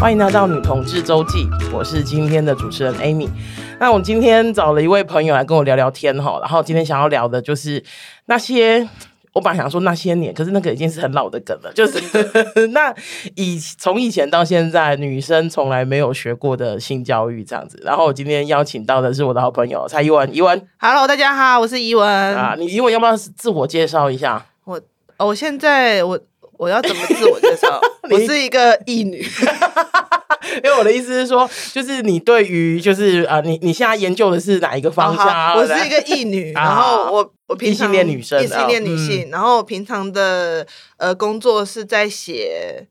欢迎来到女同志周记，我是今天的主持人 Amy。那我今天找了一位朋友来跟我聊聊天哈，然后今天想要聊的就是那些，我本来想说那些年，可是那个已经是很老的梗了，就是 那以从以前到现在，女生从来没有学过的性教育这样子。然后我今天邀请到的是我的好朋友蔡依文，宜文，Hello，大家好，我是宜文啊，你宜文要不要自我介绍一下？我，我现在我。我要怎么自我介绍？我是一个异女，因为我的意思是说，就是你对于就是啊、呃，你你现在研究的是哪一个方向？我是一个异女，然后我我平常异性恋女生，异性恋女性，然后我平常的呃工作是在写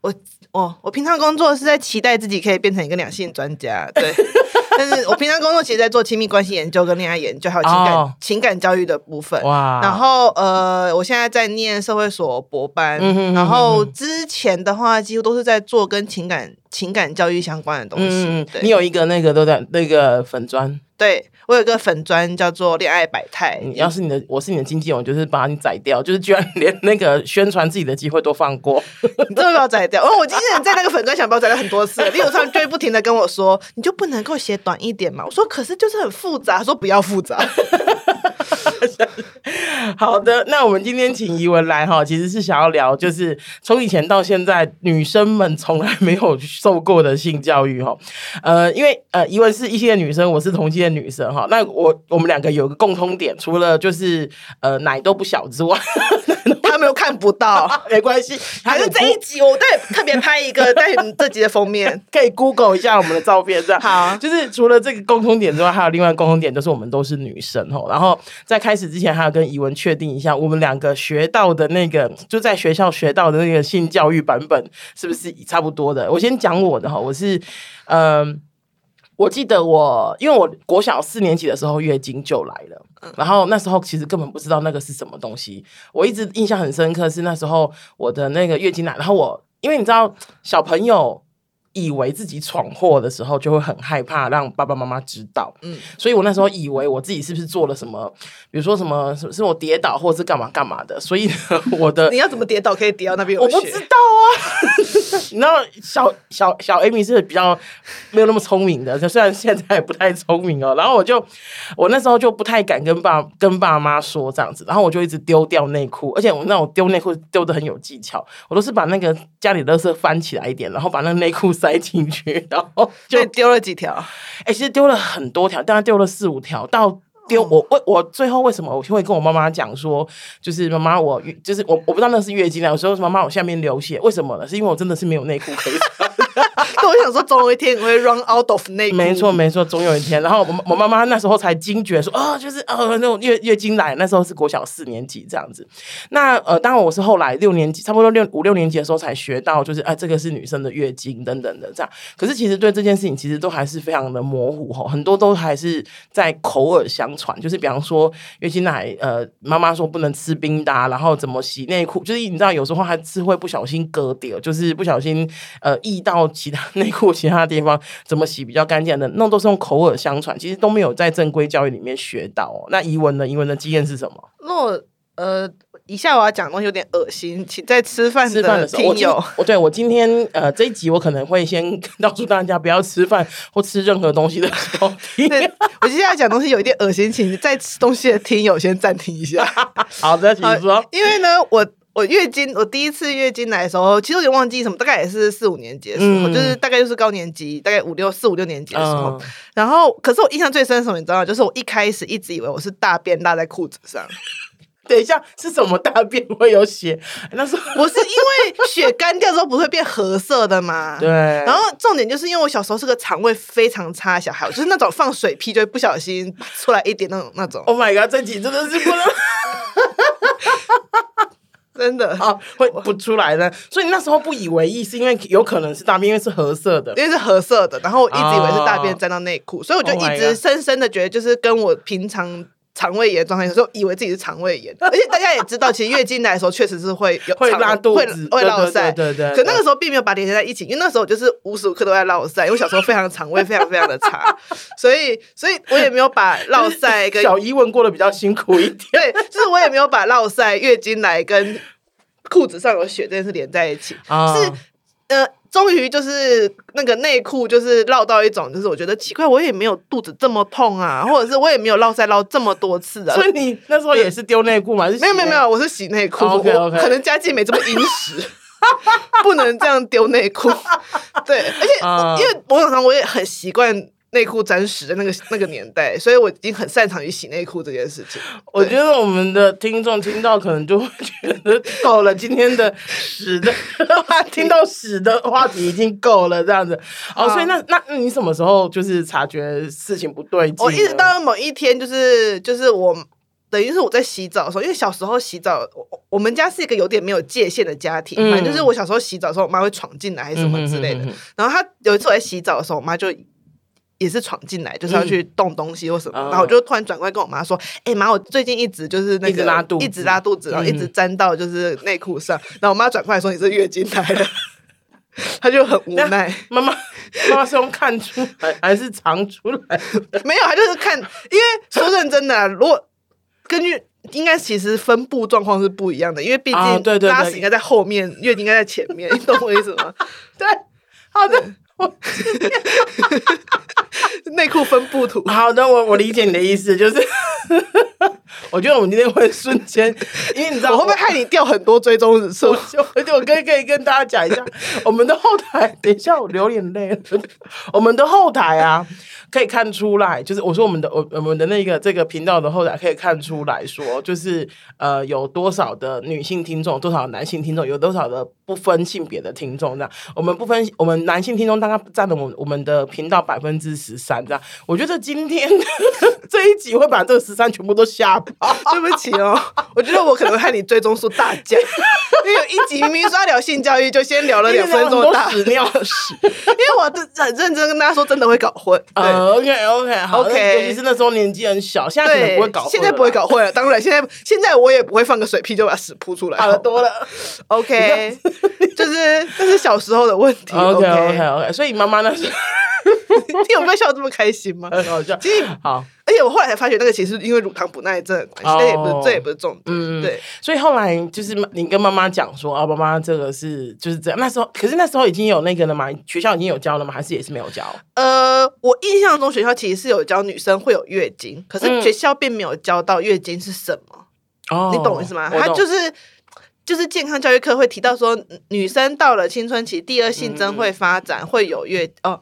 我。哦，我平常工作是在期待自己可以变成一个两性专家，对。但是我平常工作其实在做亲密关系研究跟恋爱研究，还有情感、oh. 情感教育的部分。哇。然后呃，我现在在念社会所博班，嗯哼嗯哼，然后之前的话几乎都是在做跟情感情感教育相关的东西。嗯，对。你有一个那个都在那个粉专。对，我有一个粉砖叫做恋爱百态。你要是你的，我是你的经纪人，我就是把你宰掉，就是居然连那个宣传自己的机会都放过，你真的要宰掉？哦，我经纪人在那个粉砖想把我宰掉很多次，例如上就会不停的跟我说，你就不能够写短一点嘛？我说可是就是很复杂，他说不要复杂。好的，那我们今天请怡文来哈，其实是想要聊，就是从以前到现在，女生们从来没有受过的性教育哈。呃，因为呃，怡文是一线女生，我是同性的女生哈。那我我们两个有个共通点，除了就是呃奶都不小之外，他们又看不到，没关系。还是这一集我再特别拍一个 在这集的封面，可以 Google 一下我们的照片，这样好。就是除了这个共通点之外，还有另外共通点，就是我们都是女生哦。然后在开始之前，还要跟怡文确定一下，我们两个学到的那个，就在学校学到的那个性教育版本，是不是差不多的？我先讲我的哈，我是，嗯、呃，我记得我，因为我国小四年级的时候月经就来了，然后那时候其实根本不知道那个是什么东西，我一直印象很深刻，是那时候我的那个月经来，然后我，因为你知道小朋友。以为自己闯祸的时候，就会很害怕让爸爸妈妈知道。嗯，所以我那时候以为我自己是不是做了什么，比如说什么是是我跌倒，或者是干嘛干嘛的。所以，我的 你要怎么跌倒可以跌到那边？我不知道啊。你知道小小小 Amy 是比较没有那么聪明的，就虽然现在也不太聪明哦。然后我就我那时候就不太敢跟爸跟爸妈说这样子，然后我就一直丢掉内裤，而且我那种丢内裤丢的很有技巧，我都是把那个家里垃圾翻起来一点，然后把那个内裤塞进去，然后就丢了几条。哎、欸，其实丢了很多条，大概丢了四五条。到丢我我我最后为什么我就会跟我妈妈讲说，就是妈妈我就是我我不知道那是月经来，我说妈妈我下面流血，为什么呢？是因为我真的是没有内裤可以穿。我想说，总有一天我会 run out of 内裤。没错，没错，总有一天。然后我我妈妈那时候才惊觉说，啊、哦，就是呃、哦、那种月月经来，那时候是国小四年级这样子。那呃，当然我是后来六年级，差不多六五六年级的时候才学到，就是哎、呃，这个是女生的月经等等的这样。可是其实对这件事情，其实都还是非常的模糊哈，很多都还是在口耳相传。就是比方说月经来，呃，妈妈说不能吃冰的，然后怎么洗内裤，就是你知道有时候还是会不小心割掉，就是不小心呃溢到其他内裤其他地方怎么洗比较干净的，那都是用口耳相传，其实都没有在正规教育里面学到。那英文呢？英文的经验是什么？那呃，以下我要讲的东西有点恶心，请在吃饭吃饭的时候，我我对我今天呃这一集我可能会先告诉大家不要吃饭或吃任何东西的时候听。对，我接下来讲东西有一点恶心，请在吃东西的听友先暂停一下。好的，请说。因为呢，我。我月经，我第一次月经来的时候，其实我有点忘记什么，大概也是四五年级的时候，嗯、就是大概就是高年级，大概五六四五六年级的时候。嗯、然后，可是我印象最深的什么，你知道吗？就是我一开始一直以为我是大便落在裤子上。等一下，是什么大便会有血？那时候 我是因为血干掉之后不会变褐色的嘛？对。然后重点就是因为我小时候是个肠胃非常差的小孩，就是那种放水屁就会不小心出来一点那种那种。Oh my god！这集真的是不能。真的啊，会不出来的，所以那时候不以为意，是因为有可能是大便，因为是褐色的，因为是褐色的，然后我一直以为是大便沾到内裤，哦、所以我就一直深深的觉得，就是跟我平常。肠胃炎状态，有时候以为自己是肠胃炎，而且大家也知道，其实月经来的时候确实是会有会拉肚子，会落塞，对对。可那个时候并没有把连接在一起，因为那时候我就是无时无刻都在落塞，因为小时候非常肠胃非常非常的差，所以所以我也没有把落塞跟小宜文过得比较辛苦一点，对，就是我也没有把落塞、月经来跟裤子上有血这件事连在一起，哦、是。呃，终于就是那个内裤就是绕到一种，就是我觉得奇怪，我也没有肚子这么痛啊，或者是我也没有绕再绕这么多次啊。所以你那时候也是丢内裤吗？没有没有没有，我是洗内裤。Oh, OK OK，可能家境没这么殷实，不能这样丢内裤。对，而且、uh, 因为我常常我也很习惯。内裤沾屎的那个那个年代，所以我已经很擅长于洗内裤这件事情。我觉得我们的听众听到可能就会觉得够了，今天的屎的话，听到屎的话题已经够了，这样子。哦，所以那那你什么时候就是察觉事情不对劲？我一直到某一天，就是就是我等于是我在洗澡的时候，因为小时候洗澡，我我们家是一个有点没有界限的家庭，嗯、反正就是我小时候洗澡的时候，我妈会闯进来还是什么之类的。嗯、哼哼哼然后她有一次我在洗澡的时候，我妈就。也是闯进来，就是要去动东西或什么，嗯、然后我就突然转过来跟我妈说：“哎、嗯、妈，我最近一直就是那个一直拉肚子，一直拉肚子，然后一直粘到就是内裤上。嗯”然后我妈转过来说：“你是月经来了。” 她就很无奈。妈妈，妈妈是用看出来 还是藏出来？没有，她就是看，因为说认真的、啊，如果根据应该其实分布状况是不一样的，因为毕竟拉屎应该在后面，月经应该在前面，你懂我意思吗？对，好的。我 内裤分布图。好的，我我理解你的意思，就是我觉得我们今天会瞬间，因为你知道我，我会不会害你掉很多追踪人数？而且我可以可以跟大家讲一下，我们的后台，等一下我流眼泪了。我们的后台啊，可以看出来，就是我说我们的我我们的那个这个频道的后台可以看出来说，就是呃有多少的女性听众，多少男性听众，有多少的不分性别的听众这样。我们不分我们男性听众大概占了我们我们的频道百分之十三这样。我觉得今天 这一集会把这个十三全部都吓跑，对不起哦。我觉得我可能会害你追踪数大降，因为有一集明明说要聊性教育，就先聊了两分钟大屎尿屎。因为我很认真跟大家说，真的会搞混。对。OK OK 好 OK，尤其是那时候年纪很小，现在可能不会搞混。现在不会搞混了，当然现在现在我也不会放个水屁就把屎扑出来，好多了。OK，就是这是小时候的问题。OK OK OK，所以妈妈那时候。你有没有笑这么开心吗？很好笑。其实好，而且我后来才发觉，那个其实因为乳糖不耐症的关系，但也不是，这也不是重点。嗯，对。所以后来就是你跟妈妈讲说啊，妈妈这个是就是这样。那时候，可是那时候已经有那个了吗？学校已经有教了吗？还是也是没有教？呃，我印象中学校其实是有教女生会有月经，可是学校并没有教到月经是什么。哦，你懂我意思吗？他就是。就是健康教育课会提到说，女生到了青春期，第二性征会发展，会有月哦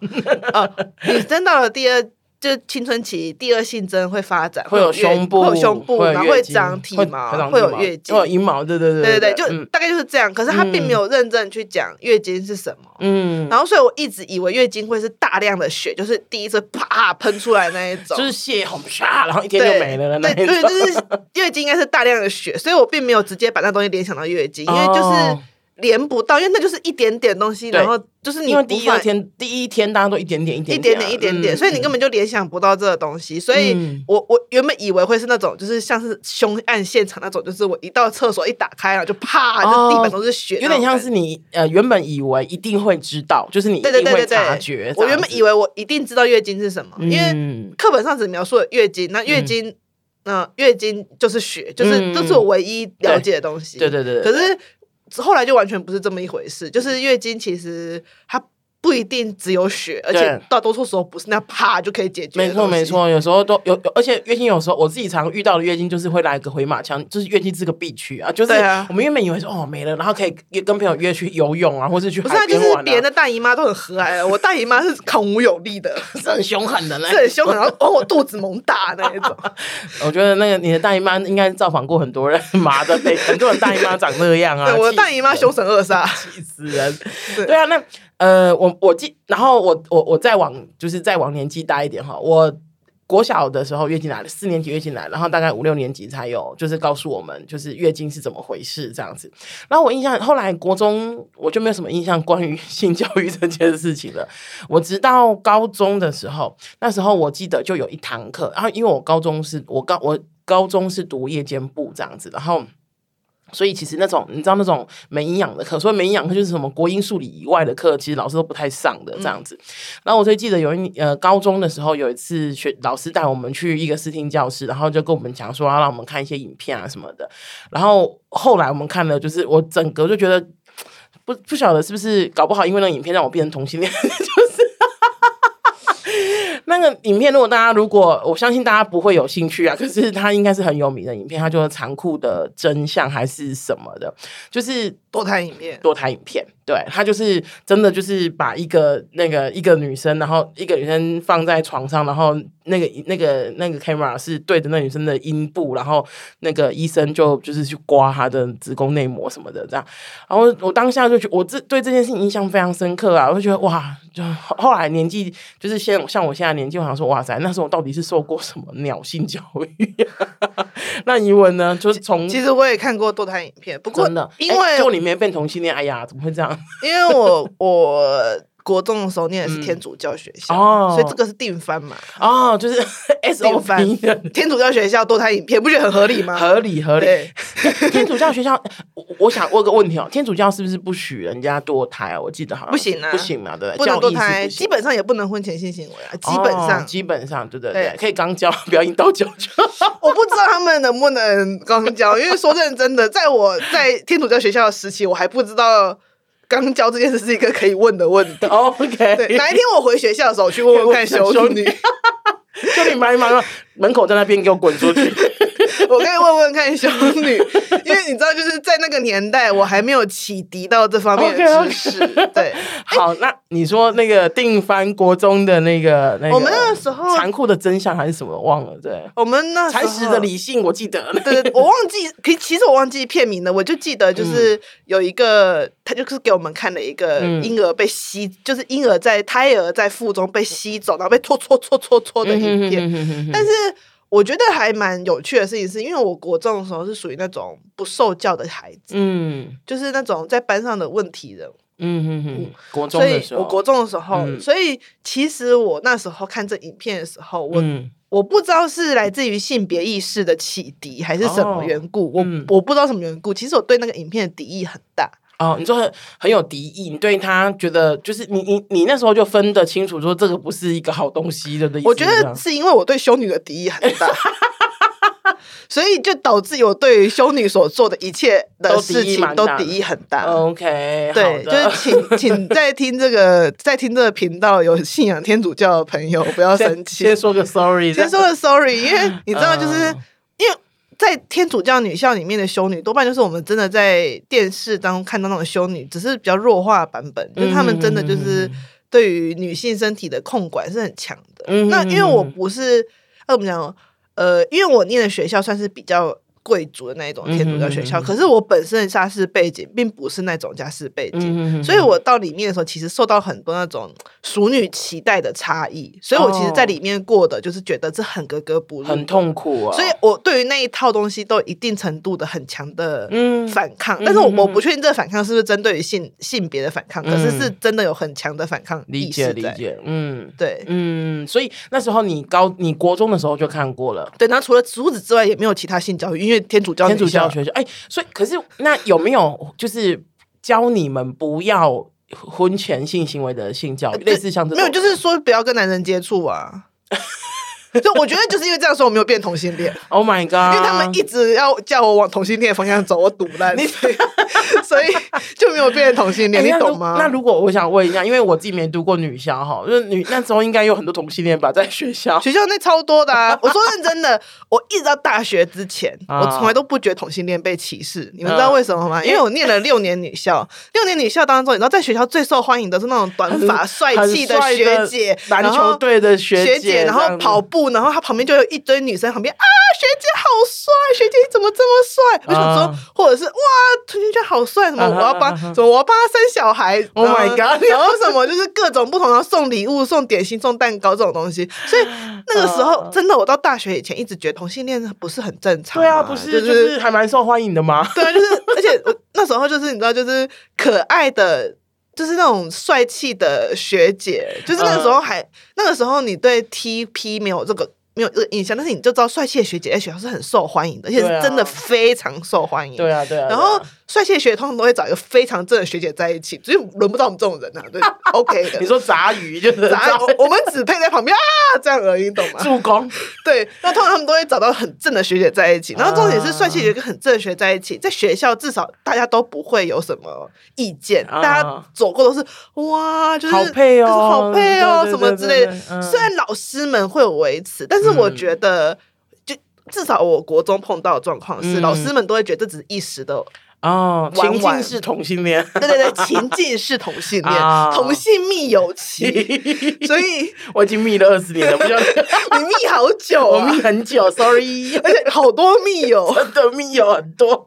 哦，女生到了第二。就是青春期第二性征会发展，会有胸部，会有胸部，然后会长体毛，会有月经，会有阴毛，对对对对对，就大概就是这样。可是他并没有认真去讲月经是什么，嗯，然后所以我一直以为月经会是大量的血，就是第一次啪喷出来那一种，就是血红啪，然后一天就没了的那种。对，就是月经应该是大量的血，所以我并没有直接把那东西联想到月经，因为就是。连不到，因为那就是一点点东西，然后就是你因为第一天第一天大家都一点点一点点一点点一点点，所以你根本就联想不到这个东西。所以我我原本以为会是那种，就是像是凶案现场那种，就是我一到厕所一打开，然后就啪，就地板都是血，有点像是你呃原本以为一定会知道，就是你一定会察觉。我原本以为我一定知道月经是什么，因为课本上只描述了月经，那月经那月经就是血，就是这是我唯一了解的东西。对对对，可是。后来就完全不是这么一回事，就是月经其实它不一定只有血，而且大多数时候不是那啪就可以解决。没错没错，有时候都有，而且月经有时候我自己常遇到的月经就是会来个回马枪，就是月经是个必去啊，就是我们原本以为说哦没了，然后可以跟朋友约去游泳啊，或是去海边玩啊。不是，就是别人的大姨妈都很和蔼，我大姨妈是孔武有力的，是很凶狠的，是很凶狠，然后哦我肚子猛大那一种。我觉得那个你的大姨妈应该造访过很多人，麻的，对，很多人大姨妈长那样啊。我的大姨妈凶神恶煞，气死人。对啊，那。呃，我我记，然后我我我再往就是再往年纪大一点哈，我国小的时候月经来了，四年级月经来，然后大概五六年级才有，就是告诉我们就是月经是怎么回事这样子。然后我印象后来国中我就没有什么印象关于 性教育这件事情了。我直到高中的时候，那时候我记得就有一堂课，然后因为我高中是我高我高中是读夜间部这样子，然后。所以其实那种你知道那种没营养的课，所以没营养课就是什么国英数理以外的课，其实老师都不太上的这样子。嗯、然后我最记得有一呃高中的时候有一次学老师带我们去一个视听教室，然后就跟我们讲说要让我们看一些影片啊什么的。然后后来我们看了，就是我整个就觉得不不晓得是不是搞不好，因为那个影片让我变成同性恋，就是。那个影片，如果大家如果我相信大家不会有兴趣啊，可是它应该是很有名的影片，它就是残酷的真相还是什么的，就是堕胎影片，堕胎影片，对，他就是真的就是把一个那个一个女生，然后一个女生放在床上，然后。那个那个那个 camera 是对着那女生的阴部，然后那个医生就就是去刮她的子宫内膜什么的，这样。然后我当下就觉，我这对这件事情印象非常深刻啊！我就觉得哇，就后来年纪就是现像我现在年纪，我想说哇塞，那时候我到底是受过什么鸟性教育？那怡文呢？就是从其实我也看过堕胎影片，不过真的因为就里面变同性恋，哎呀，怎么会这样？因为我我。国中的时候念的是天主教学校，嗯哦、所以这个是定番嘛？哦，就是 S O 番天主教学校堕胎影片，不觉得很合理吗？合理合理。天主教学校，我我想问个问题哦，天主教是不是不许人家堕胎啊？我记得好像不行啊，不行嘛，对不对？不能堕胎，基本上也不能婚前性行为啊，基本上，哦、基本上，对对对，对可以刚交，不要阴道交。我不知道他们能不能刚交，因为说认真的，在我在天主教学校的时期，我还不知道。肛交这件事是一个可以问的问题。OK，对，哪一天我回学校的时候，我去问问看修女，修女 忙一忙，门口在那边给我滚出去。我可以问问看修女，因为你知道，就是在那个年代，我还没有启迪到这方面的知识。Okay, okay. 对，好，那你说那个定番国中的那个那个，我们那个时候残酷的真相还是什么忘了？对，我们那才实的理性，我记得。对，我忘记，可其实我忘记片名了，我就记得就是有一个，嗯、他就是给我们看了一个婴儿被吸，嗯、就是婴儿在胎儿在腹中被吸走，然后被搓搓搓搓搓的影片，但是。我觉得还蛮有趣的事情是，因为我国中的时候是属于那种不受教的孩子，嗯，就是那种在班上的问题人，嗯嗯嗯，国中的时候，所以我国中的时候，嗯、所以其实我那时候看这影片的时候，我、嗯、我不知道是来自于性别意识的启迪还是什么缘故，哦嗯、我我不知道什么缘故，其实我对那个影片的敌意很大。哦，你说很很有敌意，你对他觉得就是你你你那时候就分得清楚，说这个不是一个好东西的意思。我觉得是因为我对修女的敌意很大，所以就导致我对于修女所做的一切的事情都敌意很大。OK，对，就是请请在听这个在听这个频道有信仰天主教的朋友不要生气，先说个 sorry，先说个 sorry，因为你知道就是。嗯在天主教女校里面的修女，多半就是我们真的在电视当中看到那种修女，只是比较弱化的版本，就是他们真的就是对于女性身体的控管是很强的。嗯、那因为我不是，呃，我们讲？呃，因为我念的学校算是比较。贵族的那一种天主教学校，可是我本身的家世背景并不是那种家世背景，所以我到里面的时候，其实受到很多那种淑女期待的差异，所以我其实，在里面过的就是觉得这很格格不入，很痛苦啊。所以我对于那一套东西都有一定程度的很强的反抗，嗯、但是我我不确定这个反抗是不是针对于性性别的反抗，嗯、可是是真的有很强的反抗意识在。理解理解，嗯，对，嗯，所以那时候你高你国中的时候就看过了，对，那除了除此之外也没有其他性教育，因为。天主教，天主教学校，哎、欸，所以可是那有没有就是教你们不要婚前性行为的性教育，类似像这种？没有，就是说不要跟男人接触啊。就我觉得就是因为这样说我没有变同性恋。Oh my god！因为他们一直要叫我往同性恋方向走，我赌烂，所以就没有变成同性恋，你懂吗？那如果我想问一下，因为我自己没读过女校哈，就是女那时候应该有很多同性恋吧，在学校学校那超多的啊。我说认真的，我一直到大学之前，我从来都不觉得同性恋被歧视。你们知道为什么吗？因为我念了六年女校，六年女校当中，你知道在学校最受欢迎的是那种短发帅气的学姐，篮球队的学姐，然后跑步。然后他旁边就有一堆女生，旁边啊，学姐好帅，学姐你怎么这么帅？我想说，或者是哇，同学好帅，什么我要帮，什么我要帮他生小孩，Oh my god，然后什么就是各种不同的送礼物、送点心、送蛋糕这种东西。所以 那个时候，真的我到大学以前一直觉得同性恋不是很正常。对啊，不是就是还蛮受欢迎的吗？对啊，就是而且我那时候就是你知道，就是可爱的。就是那种帅气的学姐，就是那个时候还、uh, 那个时候你对 TP 没有这个没有这个印象，但是你就知道帅气的学姐在学校是很受欢迎的，而且是真的非常受欢迎。对啊，对啊。然后帅气的学姐通常都会找一个非常正的学姐在一起，只有轮不到我们这种人啊。对，OK 的。你说杂鱼就是杂鱼，我们只配在旁边啊，这样而已，你懂吗？助攻。对，那通常他们都会找到很正的学姐在一起，然后重点是帅气有一个很正的学姐在一起，在学校至少大家都不会有什么意见，大家走过都是哇，就是好配哦，好配哦，什么之类的。虽然老师们会有维持，但是我觉得，就至少我国中碰到的状况是，老师们都会觉得这只是一时的。哦，情境是同性恋，对对对，情境是同性恋，同性密友情，所以我已经密了二十年了，不知道 你密好久，我密很久，sorry，而且好多密友，真的密友很多，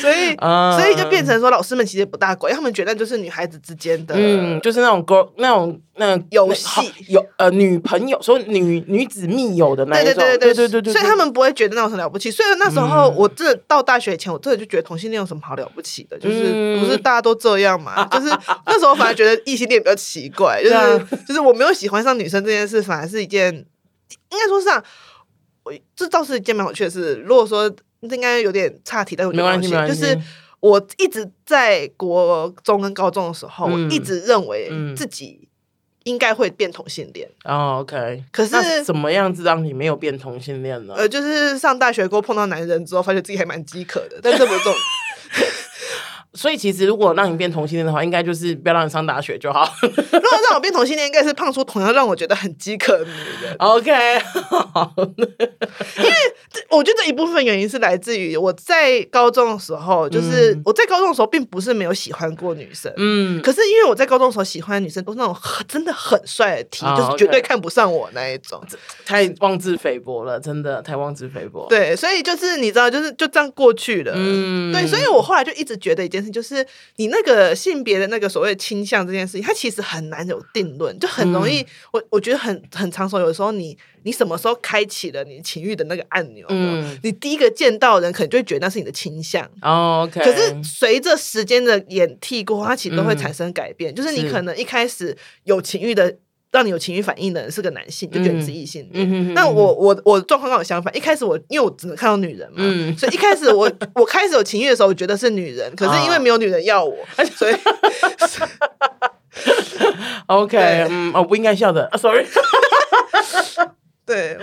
所以所以就变成说，老师们其实不大管，因为他们觉得就是女孩子之间的，嗯，就是那种 girl 那种那游戏，有呃女朋友，说女女子密友的那种，对对对对对对，所以他们不会觉得那种很了不起，所以那时候我这到大学以前，我真的就觉得同。性恋有什么好了不起的？就是不是大家都这样嘛？就是那时候反而觉得异性恋比较奇怪，就 是就是我没有喜欢上女生这件事，反而是一件应该说是啊，我这倒是一件蛮有趣的事。如果说应该有点岔题，但我没关系，没关系。就是我一直在国中跟高中的时候，我一直认为自己应该会变同性恋。哦，OK。可是怎么样子让你没有变同性恋呢？呃，就是上大学过后碰到男人之后，发现自己还蛮饥渴的，但这不重。所以其实如果让你变同性恋的话，应该就是不要让你上大学就好。如果让我变同性恋，应该是胖叔同样让我觉得很饥渴的女人。OK，好，因为我觉得一部分原因是来自于我在高中的时候，就是我在高中的时候并不是没有喜欢过女生，嗯，可是因为我在高中的时候喜欢的女生都是那种真的很帅的 T，就是绝对看不上我那一种，太妄自菲薄了，真的太妄自菲薄。对，所以就是你知道，就是就这样过去了。嗯，对，所以我后来就一直觉得一件。就是你那个性别的那个所谓倾向这件事情，它其实很难有定论，就很容易。嗯、我我觉得很很常说，有时候你你什么时候开启了你情欲的那个按钮，嗯，你第一个见到人可能就会觉得那是你的倾向。哦，OK。可是随着时间的演替过后，它其实都会产生改变。嗯、就是你可能一开始有情欲的。让你有情绪反应的人是个男性，就觉得你是异性。那我我我状况跟我相反，一开始我因为我只能看到女人嘛，所以一开始我我开始有情绪的时候，我觉得是女人，可是因为没有女人要我，所以 OK，嗯，我不应该笑的，Sorry。对，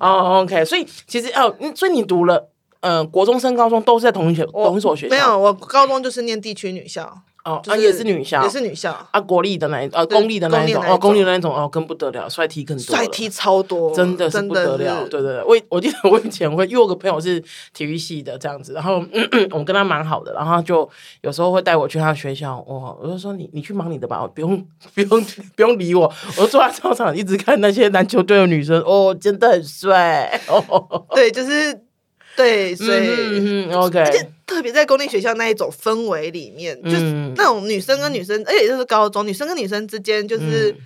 哦，OK，所以其实哦，所以你读了呃国中升高中都是在同一学同一所学校？没有，我高中就是念地区女校。哦，啊，也是女校，也是女校。啊，国立的那呃，公立的那一种，哦，公立的那种，哦，更不得了，帅 T 更多，帅 T 超多，真的是不得了，对对对，我我记得我以前会，因为我有个朋友是体育系的这样子，然后 我跟他蛮好的，然后他就有时候会带我去他学校，哦，我就说你你去忙你的吧，我不用不用不用理我，我就坐在操场一直看那些篮球队的女生，哦，真的很帅，哦，对，就是。对，所以、嗯、OK，而且特别在公立学校那一种氛围里面，嗯、就是那种女生跟女生，而且就是高中女生跟女生之间，就是。嗯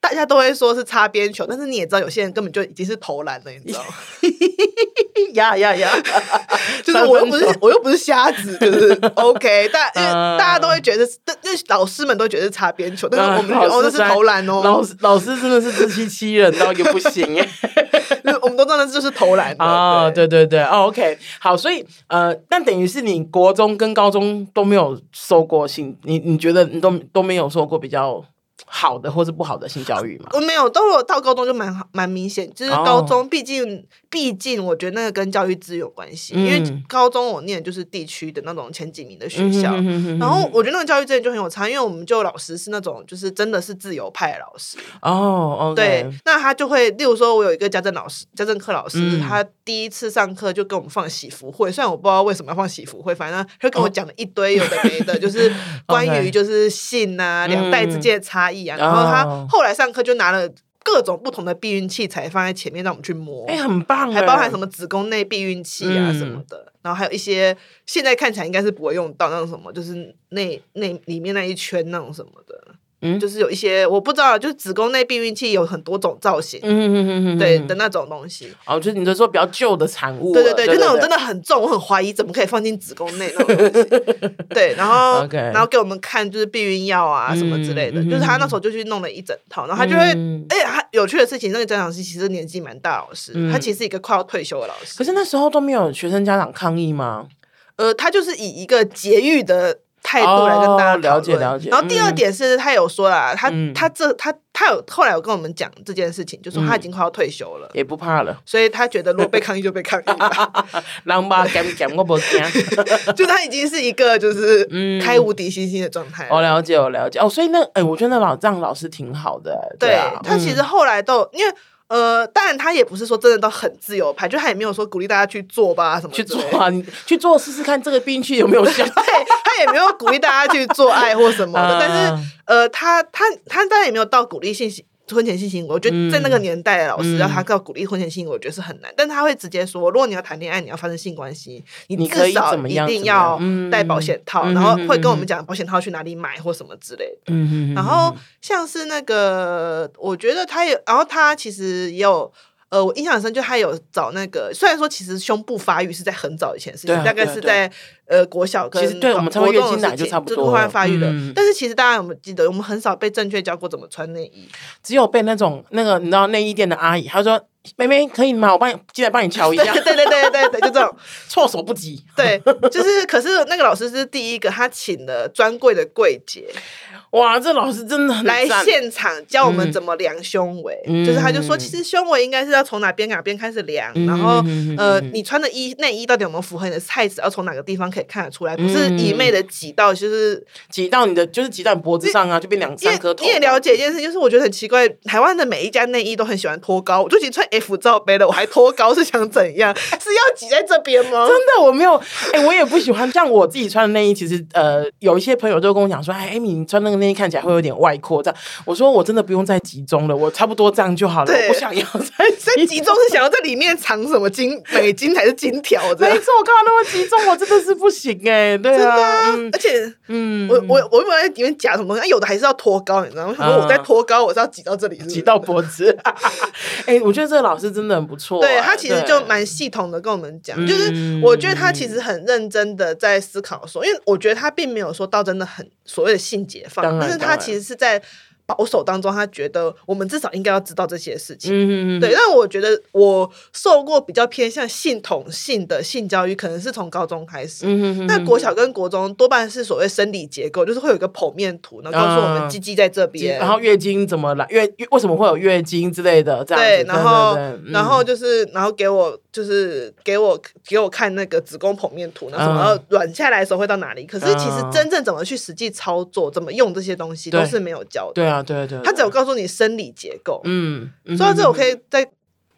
大家都会说是擦边球，但是你也知道，有些人根本就已经是投篮了，你知道吗？呀 呀呀！就是我又不是我又不是瞎子，就是 OK。但因为大家都会觉得，那那老师们都觉得是擦边球，但是我们哦那是投篮哦。老师老师真的是自欺欺人到一个不行耶！我们都真的就是投篮啊！对对对哦，OK。好，所以呃，但等于是你国中跟高中都没有收过信，你你觉得你都都没有收过比较。好的或是不好的性教育嘛？我没有，都有到高中就蛮好，蛮明显。就是高中，毕竟毕竟，我觉得那个跟教育资有关系。因为高中我念就是地区的那种前几名的学校，然后我觉得那个教育资源就很有差，因为我们就老师是那种就是真的是自由派老师哦。对，那他就会，例如说，我有一个家政老师，家政课老师，他第一次上课就跟我们放喜福会，虽然我不知道为什么要放喜福会，反正他就跟我讲了一堆有的没的，就是 关于就是性啊，两代之间的差异。然后他后来上课就拿了各种不同的避孕器材放在前面让我们去摸，哎，很棒，还包含什么子宫内避孕器啊什么的，嗯、然后还有一些现在看起来应该是不会用到那种什么，就是内内里面那一圈那种什么的。嗯，就是有一些我不知道，就是子宫内避孕器有很多种造型，嗯嗯嗯嗯，对的那种东西。哦，就是你就说比较旧的产物，对对对，就那种真的很重，我很怀疑怎么可以放进子宫内那种东西。对，然后然后给我们看就是避孕药啊什么之类的，就是他那时候就去弄了一整套，然后他就会，哎，他有趣的事情，那个家长是其实年纪蛮大老师，他其实是一个快要退休的老师。可是那时候都没有学生家长抗议吗？呃，他就是以一个节育的。态度来跟大家、哦、了解了解。然后第二点是他有说啦，嗯、他他这他他有后来有跟我们讲这件事情，就说他已经快要退休了，也不怕了，所以他觉得如果被抗议就被抗议吧。狼吧，讲讲我不讲，就他已经是一个就是开无敌星星的状态。我了解，我了解哦，所以那哎、欸，我觉得那老这样老师挺好的。对，啊、对他其实后来都因为。呃，当然他也不是说真的都很自由派，就他也没有说鼓励大家去做吧什么去做啊，你去做试试看这个病去有没有效。对，他也没有鼓励大家去做爱或什么的，呃、但是呃，他他他当然也没有到鼓励性婚前性行为，我觉得在那个年代老师要他要鼓励婚前性行为，我觉得是很难。但他会直接说，如果你要谈恋爱，你要发生性关系，你至少一定要带保险套，然后会跟我们讲保险套去哪里买或什么之类的。嗯，然后像是那个，我觉得他也，然后他其实也有。呃，我印象很深，就他有找那个，虽然说其实胸部发育是在很早以前的事情，大概是在呃国小跟其实对我们差不多月经来就差不多快发育的。但是其实大家有没有记得，我们很少被正确教过怎么穿内衣，只有被那种那个你知道内衣店的阿姨，她说：“妹妹可以吗？我帮你进来帮你瞧一下。”对对对对对，就这种 措手不及。对，就是可是那个老师是第一个，他请了专柜的柜姐。哇，这老师真的很来现场教我们怎么量胸围，嗯、就是他就说，其实胸围应该是要从哪边哪边开始量，嗯、然后、嗯、呃，你穿的衣内衣到底有没有符合你的 size，要从哪个地方可以看得出来，不是一昧的挤到就是挤到你的就是挤到你脖子上啊，就变两三颗头。你也了解一件事，就是我觉得很奇怪，台湾的每一家内衣都很喜欢脱高，我就其实穿 F 罩杯的，我还脱高是想怎样？是要挤在这边吗？真的我没有，哎、欸，我也不喜欢。像我自己穿的内衣，其实呃，有一些朋友就跟我讲说，哎，艾米你穿那个内衣看起来会有点。外扩这样，我说我真的不用再集中了，我差不多这样就好了。我不想要再再集中，是想要在里面藏什么金美金还是金条？没错，我看到那么集中，我真的是不行哎。对啊，而且嗯，我我我以为在里面夹什么东西，有的还是要托高，你知道吗？我在托高，我是要挤到这里，挤到脖子。哎，我觉得这个老师真的很不错，对他其实就蛮系统的跟我们讲，就是我觉得他其实很认真的在思考说，因为我觉得他并没有说到真的很所谓的性解放，但是他其实。是在保守当中，他觉得我们至少应该要知道这些事情。嗯嗯对，但我觉得我受过比较偏向性统性的性教育，可能是从高中开始。嗯嗯那国小跟国中多半是所谓生理结构，就是会有一个剖面图，然后告诉我们鸡鸡在这边，然后月经怎么来，月为什么会有月经之类的这样。对，然后然后就是然后给我就是给我给我看那个子宫剖面图，然后什么软下来的时候会到哪里。可是其实真正怎么去实际操作，怎么用这些东西，都是没有教的。对啊。对对，他只有告诉你生理结构。嗯，说到这，我可以再。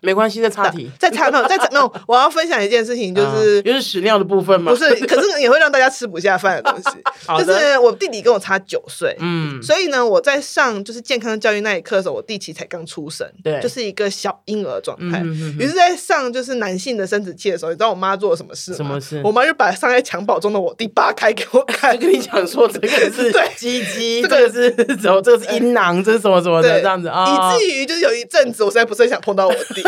没关系，再插题，再插没有，再插没有。我要分享一件事情，就是就是屎尿的部分嘛。不是，可是也会让大家吃不下饭的东西。就是我弟弟跟我差九岁，嗯，所以呢，我在上就是健康教育那一课的时候，我弟其实才刚出生，对，就是一个小婴儿状态。于是，在上就是男性的生殖器的时候，你知道我妈做了什么事吗？什么事？我妈就把上在襁褓中的我弟扒开给我看，就跟你讲说这个是鸡鸡，这个是什么？这个是阴囊，这是什么什么的这样子啊？以至于就是有一阵子，我实在不是很想碰到我弟。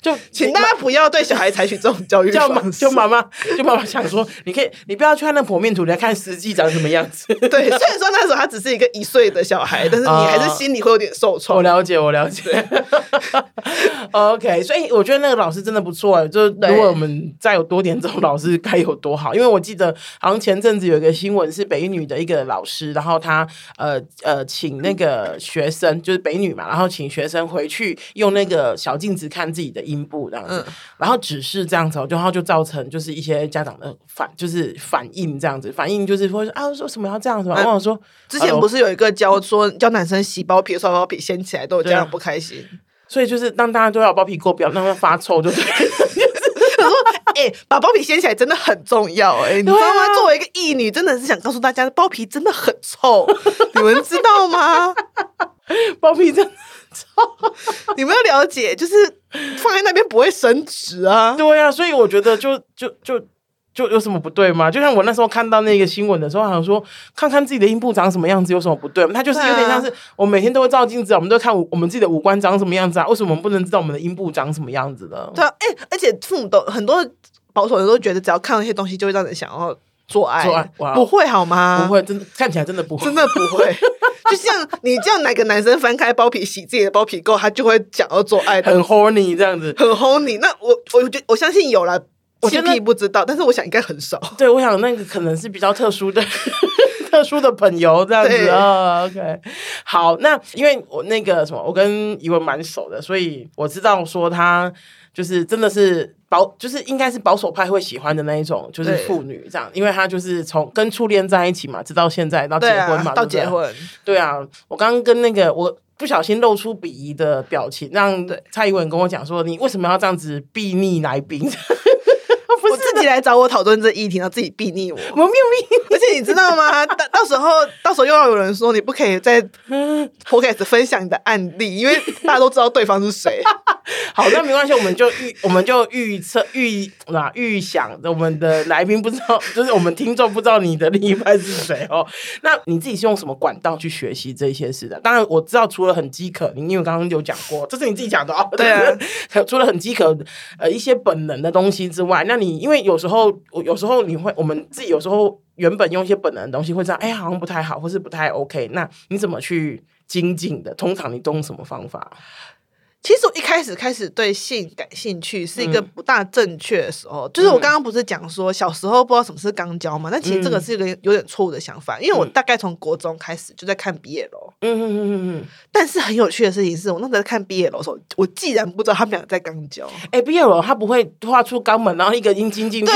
就请大家不要对小孩采取这种教育方式。就妈妈，就妈妈想说，你可以，你不要去看那剖面图，你要看实际长什么样子。对，虽然说那时候他只是一个一岁的小孩，但是你还是心里会有点受创。我了解，我了解。OK，所以我觉得那个老师真的不错。就如果我们再有多点这种老师，该有多好。因为我记得好像前阵子有一个新闻是北女的一个老师，然后他呃呃请那个学生，就是北女嘛，然后请学生回去用那个小镜子看自己的阴部这样子，嗯、然后只是这样子，然后就造成就是一些家长的反，就是反应这样子，反应就是说啊，说什么要这样子嘛？我想说，之前不是有一个教说教男生洗包皮，刷包皮掀起来，都有家长不开心，所以就是当大家都要包皮过，不要让它发臭，就对。他说：“哎、欸，把包皮掀起来真的很重要，哎，你知道吗？作为一个异女，真的是想告诉大家，包皮真的很臭，你们知道吗？包皮真的。”你们要了解，就是 放在那边不会升值啊。对、啊，所以我觉得就就就就有什么不对吗？就像我那时候看到那个新闻的时候，好像说看看自己的阴部长什么样子有什么不对？它就是有点像是我每天都会照镜子，我们都看我们自己的五官长什么样子啊？为什么我们不能知道我们的阴部长什么样子呢？对啊，哎、欸，而且父母都很多保守人都觉得，只要看到那些东西，就会让人想要做爱。做爱不会好吗？不会，真的看起来真的不会，真的不会。就像你叫哪个男生翻开包皮洗自己的包皮垢，他就会想要做爱，很 horny 这样子，很 horny。那我我觉我相信有了我觉得不知道，但是我想应该很少。对，我想那个可能是比较特殊的。特殊的朋友这样子啊、oh,，OK，好，那因为我那个什么，我跟怡文蛮熟的，所以我知道说他就是真的是保，就是应该是保守派会喜欢的那一种，就是妇女这样，因为她就是从跟初恋在一起嘛，直到现在到结婚嘛，啊、到结婚，对啊，我刚刚跟那个我不小心露出鄙夷的表情，让蔡英文跟我讲说，你为什么要这样子避逆来宾？我自己来找我讨论这议题，然后自己避逆我，我没有避，而且你知道吗？到到时候，到时候又要有人说你不可以在 Podcast 分享你的案例，因为大家都知道对方是谁。好，那没关系，我们就预，我们就预测预啊预想我们的来宾不知道，就是我们听众不知道你的另一半是谁哦。那你自己是用什么管道去学习这些事的？当然我知道，除了很饥渴，你因为刚刚有讲过，这是你自己讲的哦。对啊，除了很饥渴呃一些本能的东西之外，那你因为有时候我有时候你会，我们自己有时候原本用一些本能的东西会这样，哎，好像不太好，或是不太 OK。那你怎么去精进的？通常你都用什么方法？其实我一开始开始对性感兴趣是一个不大正确的时候，嗯、就是我刚刚不是讲说小时候不知道什么是肛交嘛？那、嗯、其实这个是一个有点错误的想法，因为我大概从国中开始就在看毕业楼嗯嗯嗯嗯嗯。但是很有趣的事情是我那时候在看 BL 的时候，我既然不知道他们俩在肛交，哎，BL 他不会画出肛门，然后一个阴茎进去，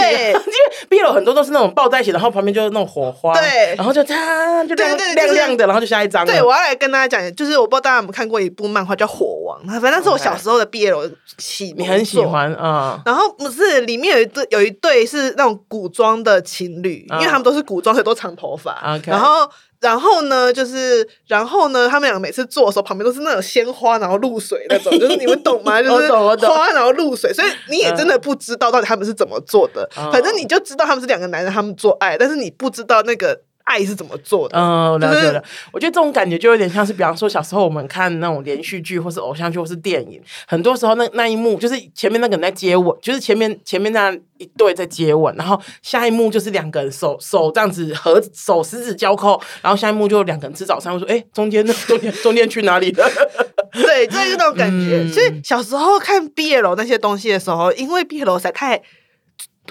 BL 很多都是那种抱在一起，然后旁边就是那种火花，对，然后就它就亮亮亮的，然后就下一张。对，我要来跟大家讲，就是我不知道大家有没有看过一部漫画叫《火王》，反正是我小时候的。BL 喜你很喜欢啊，然后不是里面有一对有一对是那种古装的情侣，因为他们都是古装，所以都长头发。然后然后呢，就是然后呢，他们两个每次做的时候，旁边都是那种鲜花，然后露水那种，就是你们懂吗？就是花然后露水，所以你也真的不知道到底他们是怎么做的。反正你就知道他们是两个男人，他们做爱，但是你不知道那个。爱是怎么做的？嗯，了解了。我觉得这种感觉就有点像是，比方说小时候我们看那种连续剧，或是偶像剧，或是电影，很多时候那那一幕就是前面那个人在接吻，就是前面前面那一对在接吻，然后下一幕就是两个人手手这样子合手十指交扣，然后下一幕就两个人吃早餐。我说，哎，中间那 中间中间去哪里了？对，就是那种感觉。嗯、所以小时候看 BL 那些东西的时候，因为 BL 实在太。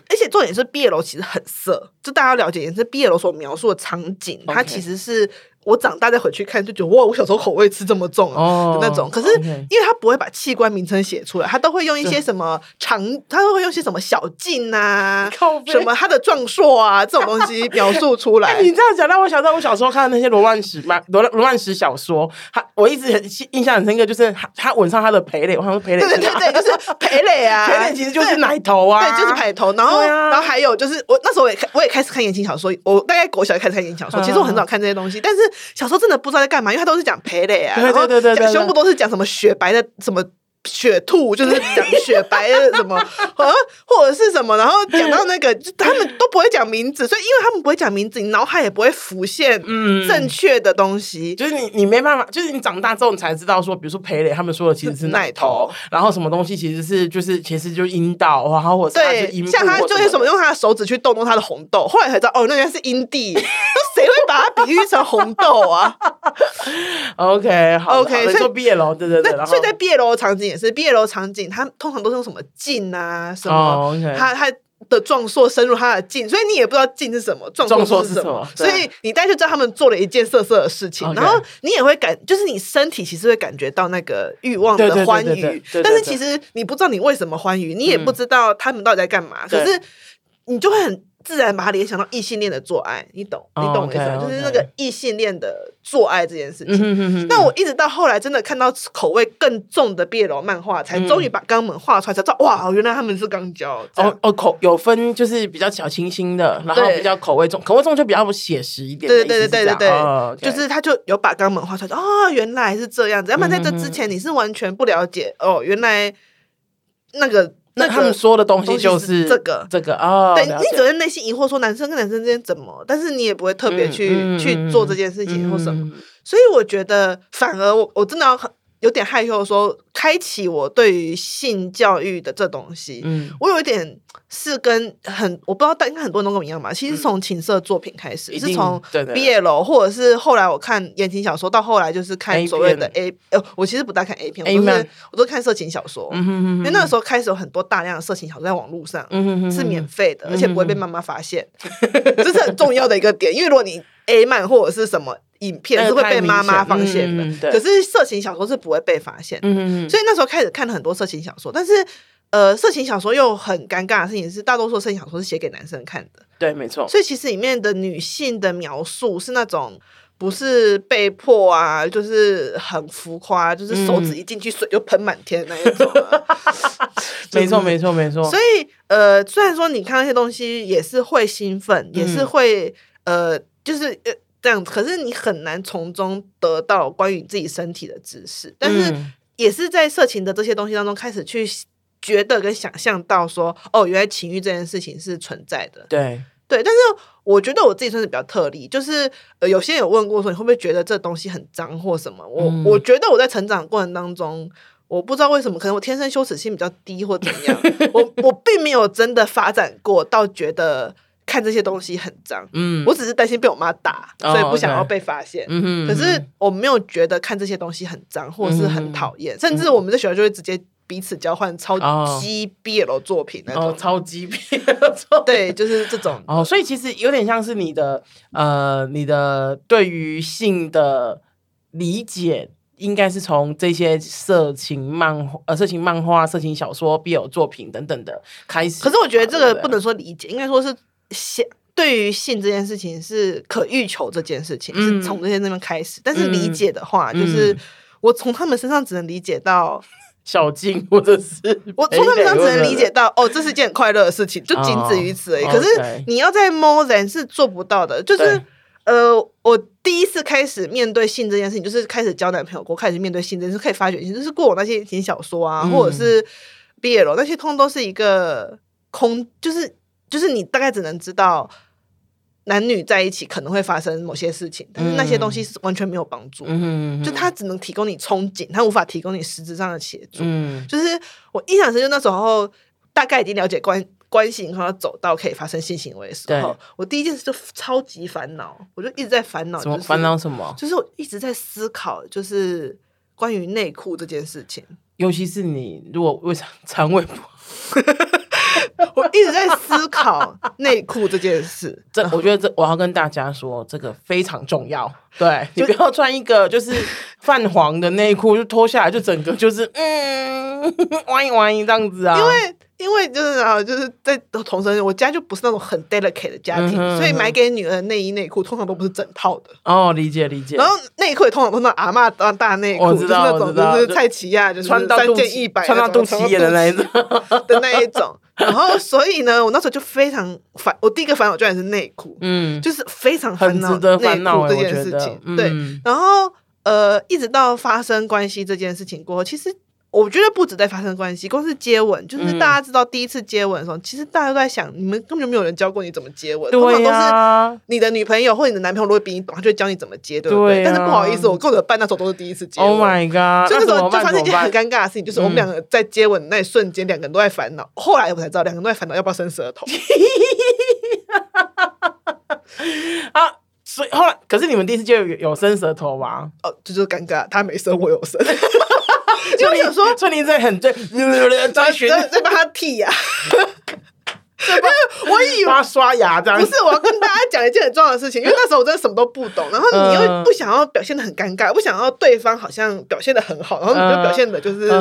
而且重点是毕业楼其实很色，就大家了解，也是毕业楼所描述的场景.它其实是。我长大再回去看，就觉得哇，我小时候口味吃这么重啊的那种。可是因为他不会把器官名称写出来，他都会用一些什么长，他都会用一些什么小径啊，什么他的壮硕啊这种东西 描述出来。你这样讲，让我想到我小时候看的那些罗曼史嘛，罗罗曼史小说，他我一直很印象很深刻，就是他吻上他的蓓蕾，我好像蓓蕾，对对对，就是 蓓蕾啊，蓓蕾其实就是奶头啊，对，就是奶头。然后然后还有就是我那时候我也我也开始看言情小说，我大概国小就开始看言情小说，其实我很少看这些东西，但是小时候真的不知道在干嘛，因为他都是讲蓓蕾啊，然后讲胸部都是讲什么雪白的什么。雪兔就是讲雪白的什么，呃，或者是什么，然后讲到那个，他们都不会讲名字，所以因为他们不会讲名字，你脑海也不会浮现嗯正确的东西，嗯、就是你你没办法，就是你长大之后你才知道说，比如说裴磊，他们说的其实是奶头，然后什么东西其实是就是其实就是阴道，然后或者是阴，像他就是什么用他的手指去动动他的红豆，后来才知道哦，那原来是阴蒂，谁会把它比喻成红豆啊？OK，好，OK，所以说毕业楼，对对对，所以在毕业楼的场景。是 BL 场景，他通常都是用什么镜啊？什么？他他的壮硕深入他的镜，所以你也不知道镜是什么，壮硕是什么。所以你大概就知道他们做了一件色色的事情，然后你也会感，就是你身体其实会感觉到那个欲望的欢愉，但是其实你不知道你为什么欢愉，你也不知道他们到底在干嘛，可是你就会很。自然把它联想到异性恋的做爱，你懂？你懂我意思吗？就是那个异性恋的做爱这件事情。那我一直到后来真的看到口味更重的 BL 漫画，才终于把肛门画出来，才知道哇，原来他们是肛交。哦哦，口有分就是比较小清新的，然后比较口味重，口味重就比较写实一点。对对对对对对，就是他就有把肛门画出来，哦，原来是这样子。要不然在这之前你是完全不了解哦，原来那个。那他们说的东西就是这个。这个啊，对，你只会内心疑惑说男生跟男生之间怎么，但是你也不会特别去去做这件事情或什么，所以我觉得反而我我真的要很有点害羞的说开启我对于性教育的这东西，嗯，我有一点是跟很我不知道，但应该很多人都跟我一样吧。其实从情色作品开始，是从 BL 或者是后来我看言情小说，到后来就是看所谓的 A。呃，我其实不大看 A 片，我都是我都看色情小说。因为那个时候开始有很多大量的色情小说在网络上，是免费的，而且不会被妈妈发现，这是很重要的一个点。因为如果你 A 漫或者是什么影片是会被妈妈发现的，可是色情小说是不会被发现。所以那时候开始看了很多色情小说，但是。呃，色情小说又很尴尬的事情是，大多数色情小说是写给男生看的。对，没错。所以其实里面的女性的描述是那种不是被迫啊，就是很浮夸，就是手指一进去水就喷满天那一种。没错，没错，没错。所以呃，虽然说你看那些东西也是会兴奋，嗯、也是会呃，就是呃这样，可是你很难从中得到关于自己身体的知识。但是也是在色情的这些东西当中开始去。觉得跟想象到说，哦，原来情欲这件事情是存在的，对对。但是我觉得我自己算是比较特例，就是呃，有些人有问过说，你会不会觉得这东西很脏或什么？我、嗯、我觉得我在成长过程当中，我不知道为什么，可能我天生羞耻心比较低或怎么样，我我并没有真的发展过到觉得看这些东西很脏。嗯，我只是担心被我妈打，所以不想要被发现。嗯、可是我没有觉得看这些东西很脏或是很讨厌，嗯、甚至我们在学校就会直接。彼此交换超级 BL 作品那种，哦，超级 BL 作品，对，就是这种哦，所以其实有点像是你的呃，你的对于性的理解，应该是从这些色情漫呃色情漫画、色情小说、BL 作品等等的开始。可是我觉得这个不能说理解，应该说是想对于性这件事情是可欲求这件事情，嗯、是从这些那边开始。但是理解的话，嗯、就是我从他们身上只能理解到。小静，或者是我从他们上只能理解到，哦，这是一件很快乐的事情，就仅止于此而已。可是你要在 more than 是做不到的。就是呃，我第一次开始面对性这件事情，就是开始交男朋友，我开始面对性这件事，可以发觉，就是过往那些言情小说啊，或者是 BL 那些，通通都是一个空，就是就是你大概只能知道。男女在一起可能会发生某些事情，但是那些东西是完全没有帮助，嗯、就他只能提供你憧憬，他无法提供你实质上的协助。嗯、就是我印象深，就那时候大概已经了解关关系，然后走到可以发生性行为的时候，我第一件事就超级烦恼，我就一直在烦恼，就是烦恼什么？就是我一直在思考，就是关于内裤这件事情，尤其是你如果为啥肠胃不好。我一直在思考内裤这件事，这我觉得这我要跟大家说，这个非常重要。对，你不要穿一个就是泛黄的内裤，就脱下来就整个就是嗯，弯一弯一这样子啊，因为。因为就是啊，就是在同生，我家就不是那种很 delicate 的家庭，嗯、所以买给女儿的内衣内裤通常都不是整套的。哦，理解理解。然后内裤也通常都是阿嬷大大内裤，就是那种就是蔡奇亚，就是穿三件一百，穿到肚脐眼的那一种 的那一种。然后所以呢，我那时候就非常烦，我第一个烦恼居然是内裤，嗯，就是非常烦恼内裤这件事情。嗯、对，然后呃，一直到发生关系这件事情过后，其实。我觉得不止在发生关系，光是接吻，就是大家知道第一次接吻的时候，嗯、其实大家都在想，你们根本就没有人教过你怎么接吻，通常都是你的女朋友或你的男朋友如果比你懂，他就会教你怎么接，对不对？但是不好意思，我跟我的伴那时候都是第一次接吻。Oh my god！所以那时候就发生一件很尴尬的事情，就是我们两个在接吻那一瞬间，两个人都在烦恼。嗯、后来我才知道，两个人都在烦恼要不要伸舌头。啊，所以后来，可是你们第一次就有有伸舌头吗？哦，这就是尴尬，他没伸，我有伸。就是说，所以你在很在在学在帮他剃呀。我以为刷牙这样，不是，我要跟大家讲一件很重要的事情，因为那时候我真的什么都不懂，然后你又不想要表现的很尴尬，不想要对方好像表现的很好，然后你就表现的就是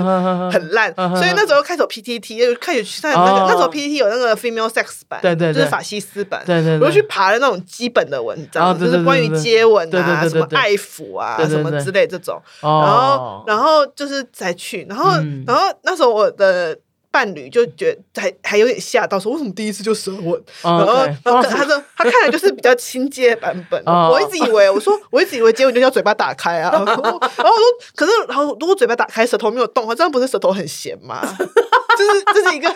很烂，所以那时候开始 PTT 就开始去看那个，那时候 PTT 有那个 female sex 版，对对，就是法西斯版，对对，我就去爬了那种基本的文章，就是关于接吻啊、什么爱抚啊、什么之类这种，然后然后就是再去，然后然后那时候我的。伴侣就觉得还还有点吓到，说为什么第一次就舌吻？然后然后他说他看来就是比较亲接版本。我一直以为我说我一直以为接吻就要嘴巴打开啊。然后我说可是然后如果嘴巴打开，舌头没有动，这样不是舌头很咸吗？就是这是一个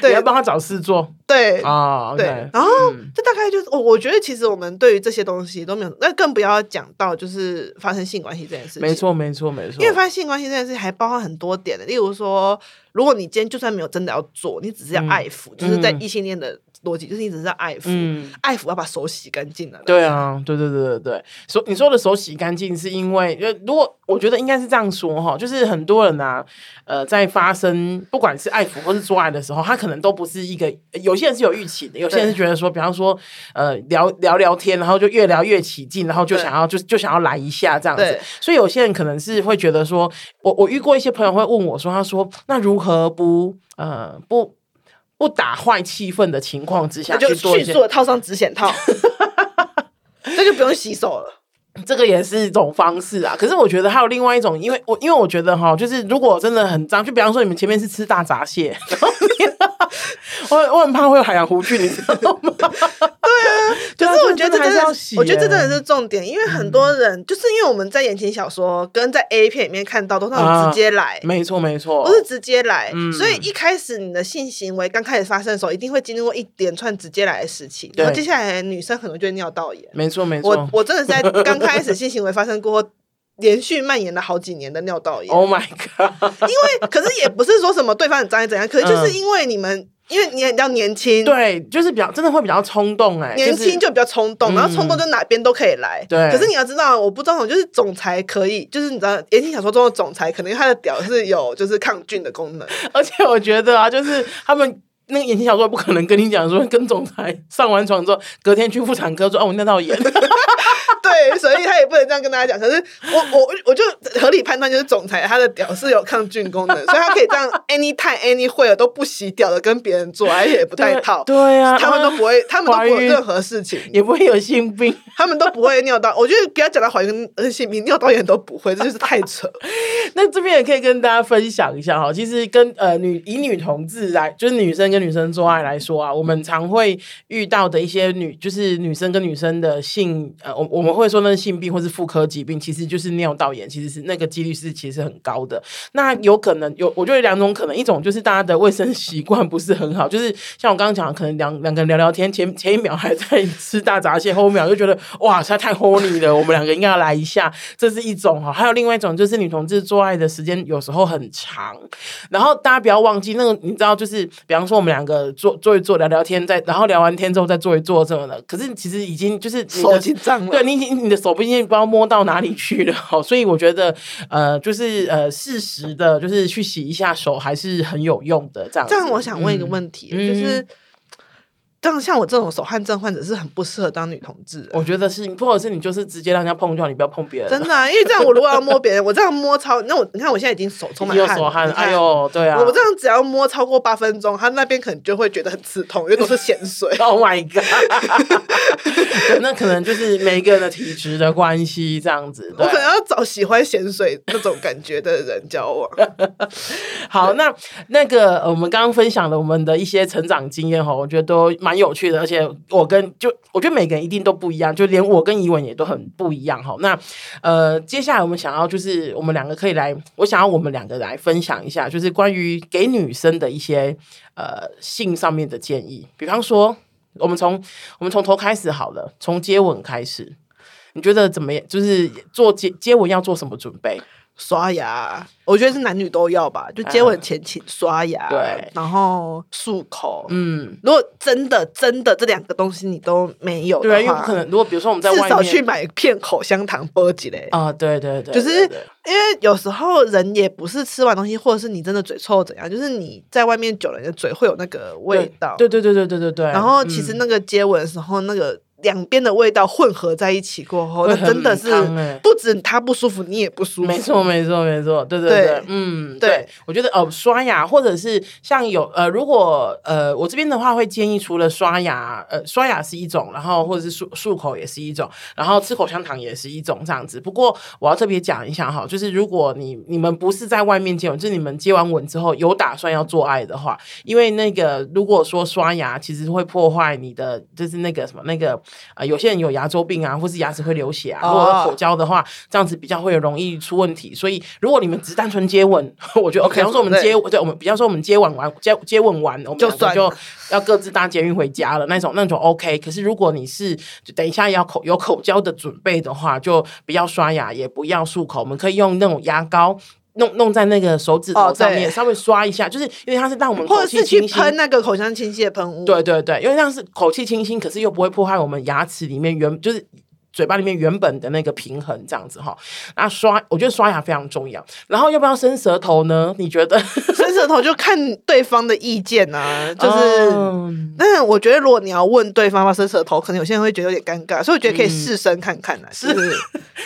对，要帮他找事做。对啊，对。然后这大概概就是我，我觉得其实我们对于这些东西都没有，那更不要讲到就是发生性关系这件事情。没错，没错，没错。因为发生性关系这件事情还包括很多点的，例如说，如果你今天就算没有真的要做，你只是要爱抚，嗯、就是在异性恋的。逻辑就是你只是在爱抚，嗯、爱抚要把手洗干净了。对啊，对对对对对。所你说的手洗干净，是因为呃，如果我觉得应该是这样说哈，就是很多人啊，呃，在发生不管是爱抚或是做爱的时候，他可能都不是一个，有些人是有预期的，有些人是觉得说，比方说呃聊聊聊天，然后就越聊越起劲，然后就想要就就想要来一下这样子。所以有些人可能是会觉得说，我我遇过一些朋友会问我说，他说那如何不呃不。不打坏气氛的情况之下，就迅速的套上止血套，这就不用洗手了。这个也是一种方式啊。可是我觉得还有另外一种，因为我因为我觉得哈，就是如果真的很脏，就比方说你们前面是吃大闸蟹。我我很怕会有海洋弧菌，你知道吗？对啊，就是我觉得这真的，我觉得这真的是重点，因为很多人就是因为我们在言情小说跟在 A 片里面看到都是那种直接来，没错没错，都是直接来，所以一开始你的性行为刚开始发生的时候，一定会经历过一连串直接来的事情，然后接下来女生可能就会尿道炎，没错没错，我我真的是在 刚开始性行为发生过后，连续蔓延了好几年的尿道炎。Oh my god！因为可是也不是说什么对方很脏怎样，可是就是因为你们。因为你比较年轻，对，就是比较真的会比较冲动哎、欸，年轻就比较冲动，然后冲动就哪边都可以来。对，可是你要知道，我不知道，就是总裁可以，就是你知道言情小说中的总裁，可能他的屌是有就是抗菌的功能，而且我觉得啊，就是他们。那个言情小说不可能跟你讲说，跟总裁上完床之后，隔天去妇产科说，哦，我尿道炎。对，所以他也不能这样跟大家讲。可是我我我就合理判断，就是总裁他的屌是有抗菌功能，所以他可以这样 anytime anywhere 都不洗屌的跟别人做，而且也不带套。对、啊，他们都不会，他们都不会任何事情，也不会有性病，他们都不会尿道。我觉得不要讲到怀孕跟性病，尿道炎都不会，这就是太扯。那这边也可以跟大家分享一下哈，其实跟呃女以女同志来，就是女生跟女生做爱来说啊，我们常会遇到的一些女，就是女生跟女生的性，呃，我我们会说那是性病或是妇科疾病，其实就是尿道炎，其实是那个几率是其实很高的。那有可能有，我觉得两种可能，一种就是大家的卫生习惯不是很好，就是像我刚刚讲的，可能两两个人聊聊天，前前一秒还在吃大闸蟹，后一秒就觉得哇，实在太 horny 了，我们两个应该要来一下，这是一种哈。还有另外一种就是女同志做爱的时间有时候很长，然后大家不要忘记那个，你知道，就是比方说我们两个。坐坐一坐聊聊天，再然后聊完天之后再坐一坐什么的。可是其实已经就是手紧张了，对你你的手不一定不知道摸到哪里去了。所以我觉得呃，就是呃，适时的，就是去洗一下手还是很有用的。这样，这样我想问一个问题，嗯、就是。嗯这样像我这种手汗症患者是很不适合当女同志。我觉得是，或者是你就是直接让人家碰就好，你不要碰别人。真的、啊，因为这样我如果要摸别人，我这样摸超，那我你看我现在已经手充满汗，汗哎呦，对啊，我这样只要摸超过八分钟，他那边可能就会觉得很刺痛，因为都是咸水。Oh my god！那可能就是每一个人的体质的关系，这样子。我可能要找喜欢咸水那种感觉的人交往。好，那那个我们刚刚分享了我们的一些成长经验哈，我觉得都蛮。蛮有趣的，而且我跟就我觉得每个人一定都不一样，就连我跟怡文也都很不一样哈。那呃，接下来我们想要就是我们两个可以来，我想要我们两个来分享一下，就是关于给女生的一些呃性上面的建议。比方说，我们从我们从头开始好了，从接吻开始，你觉得怎么样？就是做接接吻要做什么准备？刷牙，我觉得是男女都要吧。就接吻前请刷牙，嗯、对，然后漱口。嗯，如果真的真的这两个东西你都没有的话，对，因为不可能。如果比如说我们在外面，至少去买片口香糖波几嘞。啊，对对对，就是因为有时候人也不是吃完东西，或者是你真的嘴臭怎样，就是你在外面久了，你的嘴会有那个味道。对对对对对对对。然后其实那个接吻的时候，那个。两边的味道混合在一起过后，那真的是不止他不舒服，你也不舒服。没错，没错，没错，对对对，嗯，对。我觉得哦，刷牙或者是像有呃，如果呃，我这边的话会建议，除了刷牙，呃，刷牙是一种，然后或者是漱漱口也是一种，然后吃口香糖也是一种这样子。不过我要特别讲一下哈，就是如果你你们不是在外面接吻，就是你们接完吻之后有打算要做爱的话，因为那个如果说刷牙其实会破坏你的，就是那个什么那个。呃，有些人有牙周病啊，或是牙齿会流血啊，如果口交的话，这样子比较会容易出问题。所以如果你们只单纯接吻，我觉得 OK。比方说我们接，对我们比方说我们接吻完接接吻完，我们就就要各自搭捷运回家了那种那种 OK。可是如果你是就等一下要口有口交的准备的话，就不要刷牙，也不要漱口，我们可以用那种牙膏。弄弄在那个手指头上面，稍微刷一下，就是因为它是让我们口气清新，喷那个口腔清新的喷雾。对对对，因为这样是口气清新，可是又不会破坏我们牙齿里面原就是。嘴巴里面原本的那个平衡，这样子哈。那刷，我觉得刷牙非常重要。然后要不要伸舌头呢？你觉得 伸舌头就看对方的意见啊。就是，嗯、但是我觉得如果你要问对方要伸舌头，可能有些人会觉得有点尴尬，所以我觉得可以试声看看啊。是，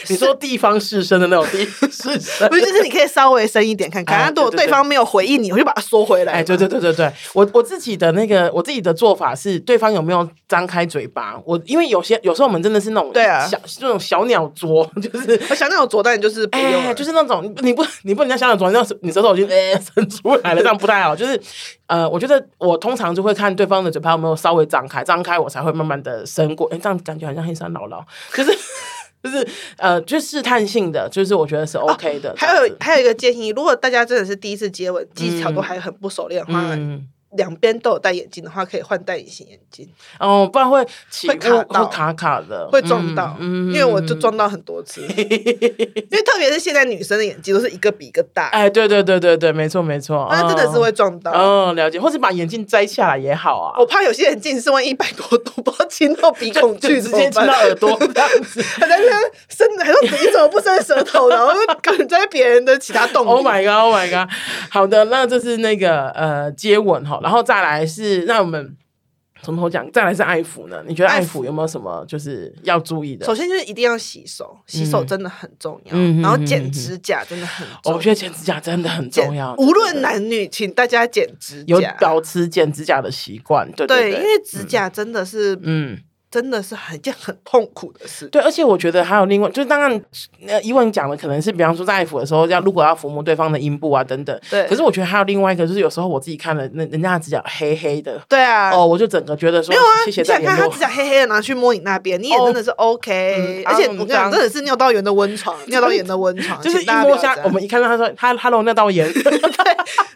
你说地方试声的那种地方试伸，不是就是你可以稍微深一点看看。那、哎、如果对方没有回应你，我就把它缩回来。哎，对对对对对，我我自己的那个我自己的做法是，对方有没有张开嘴巴？我因为有些有时候我们真的是那种对啊小这种小。鸟啄 就是小鸟啄，但你就是不用、欸，就是那种你不你不能叫小鸟啄，你你舌头已经哎 伸出来了，这样不太好。就是呃，我觉得我通常就会看对方的嘴巴有没有稍微张开，张开我才会慢慢的伸过。哎、欸，这样感觉好像黑山姥姥，可是就是 呃，就试探性的，就是我觉得是 OK 的。啊、还有还有一个建议，如果大家真的是第一次接吻，技巧都还很不熟练的话。嗯两边都有戴眼镜的话，可以换戴隐形眼镜哦，不然会会卡到会卡卡的，会撞到。嗯，因为我就撞到很多次，因为特别是现在女生的眼睛都是一个比一个大。哎，对对对对对，没错没错，那真的是会撞到。哦，了解，或者把眼镜摘下来也好啊。我怕有些眼镜是万一一百多度，不知道亲到鼻孔去，直接亲到耳朵这样子。还在那边伸，还说你怎么不伸舌头？然后可能在别人的其他动物。Oh my god！Oh my god！好的，那这是那个呃接吻哈，然后再来是。是，那我们从头讲，再来是爱抚呢？你觉得爱抚有没有什么就是要注意的？首先就是一定要洗手，洗手真的很重要。嗯、然后剪指甲真的很重要，我觉得剪指甲真的很重要。无论男女，请大家剪指甲，有保持剪指甲的习惯。对对，对，对，因为指甲真的是嗯。真的是很一件很痛苦的事。对，而且我觉得还有另外，就是当然，呃，伊文讲的可能是，比方说在爱抚的时候，要如果要抚摸对方的阴部啊等等。对。可是我觉得还有另外一个，就是有时候我自己看了，那人家的指甲黑黑的。对啊。哦，我就整个觉得说，没有啊，谢谢再联络。看他指甲黑黑的，拿去摸你那边，你也真的是 OK。而且我跟你讲，真的是尿道炎的温床，尿道炎的温床，就是一摸下，我们一看到他说他 Hello 尿道炎，对，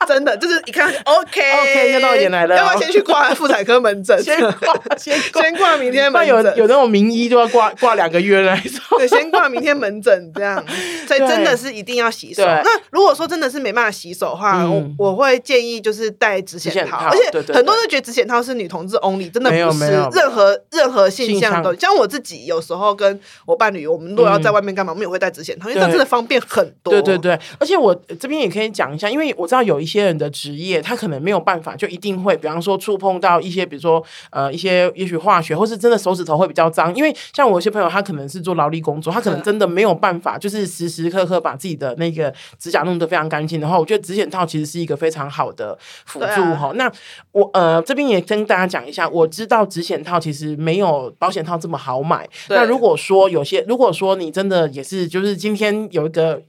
真的就是一看 OK OK 尿道炎来了，要不要先去挂妇产科门诊？先挂，先先挂明天门诊。有有那种。名医就要挂 挂两个月来说，对，先挂明天门诊这样，所以真的是一定要洗手。那如果说真的是没办法洗手的话，嗯、我我会建议就是戴指显套，而且很多人都觉得指显套是女同志 only，真的不是，任何任何现象都。像我自己有时候跟我伴侣，我们如果要在外面干嘛，嗯、我们也会戴指显套，因为这真的方便很多。对对对，而且我这边也可以讲一下，因为我知道有一些人的职业，他可能没有办法，就一定会，比方说触碰到一些，比如说呃一些也许化学，或是真的手指头会比较脏，因为像我。有些朋友他可能是做劳力工作，他可能真的没有办法，就是时时刻刻把自己的那个指甲弄得非常干净的话，我觉得指显套其实是一个非常好的辅助哈。啊、那我呃这边也跟大家讲一下，我知道指显套其实没有保险套这么好买。那如果说有些，如果说你真的也是，就是今天有一个。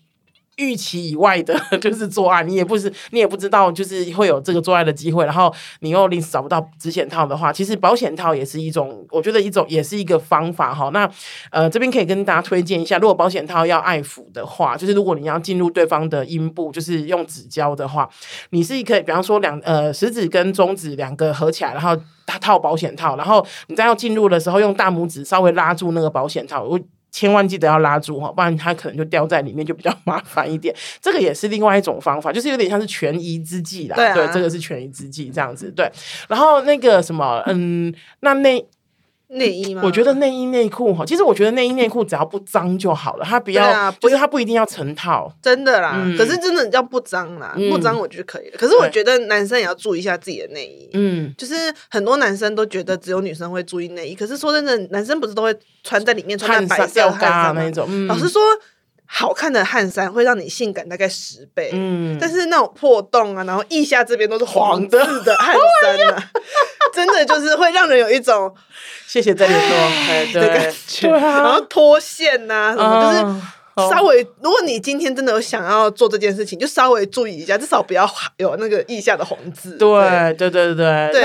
预期以外的，就是做爱，你也不是，你也不知道，就是会有这个做爱的机会，然后你又临时找不到指显套的话，其实保险套也是一种，我觉得一种也是一个方法哈。那呃，这边可以跟大家推荐一下，如果保险套要爱抚的话，就是如果你要进入对方的阴部，就是用纸胶的话，你是可以，比方说两呃食指跟中指两个合起来，然后它套保险套，然后你在要进入的时候，用大拇指稍微拉住那个保险套。千万记得要拉住哈，不然它可能就掉在里面，就比较麻烦一点。这个也是另外一种方法，就是有点像是权宜之计啦。对，啊、对，这个是权宜之计这样子。对，然后那个什么，嗯，那那。内衣吗？我觉得内衣内裤哈，其实我觉得内衣内裤只要不脏就好了，它不要，啊、不是它不一定要成套，真的啦。嗯、可是真的要不脏啦，嗯、不脏我觉得可以了。可是我觉得男生也要注意一下自己的内衣，嗯，就是很多男生都觉得只有女生会注意内衣，可是说真的，男生不是都会穿在里面穿在白色汗衫那种。嗯、老实说，好看的汗衫会让你性感大概十倍，嗯，但是那种破洞啊，然后腋下这边都是黄的的汗衫啊，真的就是会让人有一种。谢谢再联络，对，感觉，然后脱线呐、啊，什么就是稍微，如果你今天真的有想要做这件事情，就稍微注意一下，至少不要有那个腋下的红字。对，对，对，对，对。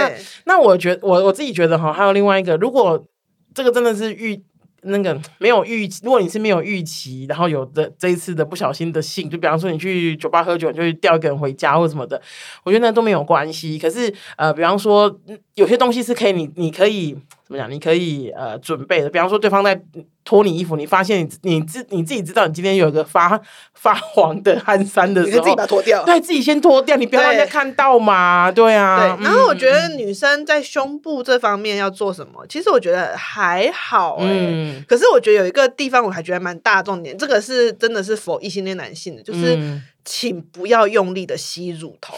那那我觉得，我我自己觉得哈，还有另外一个，如果。这个真的是预。那个没有预期，如果你是没有预期，然后有的这一次的不小心的性，就比方说你去酒吧喝酒，你就会调一个人回家或什么的，我觉得那都没有关系。可是呃，比方说有些东西是可以你你可以怎么讲？你可以呃准备的，比方说对方在。脱你衣服，你发现你你自你自己知道你今天有一个发发黄的汗衫的时候，你自己把它脱掉，对，自己先脱掉，你不要让人家看到嘛，对，啊。对，然后我觉得女生在胸部这方面要做什么，嗯、其实我觉得还好哎、欸，嗯、可是我觉得有一个地方我还觉得蛮大重点，这个是真的是 for 异性恋男性的，就是。嗯请不要用力的吸乳头，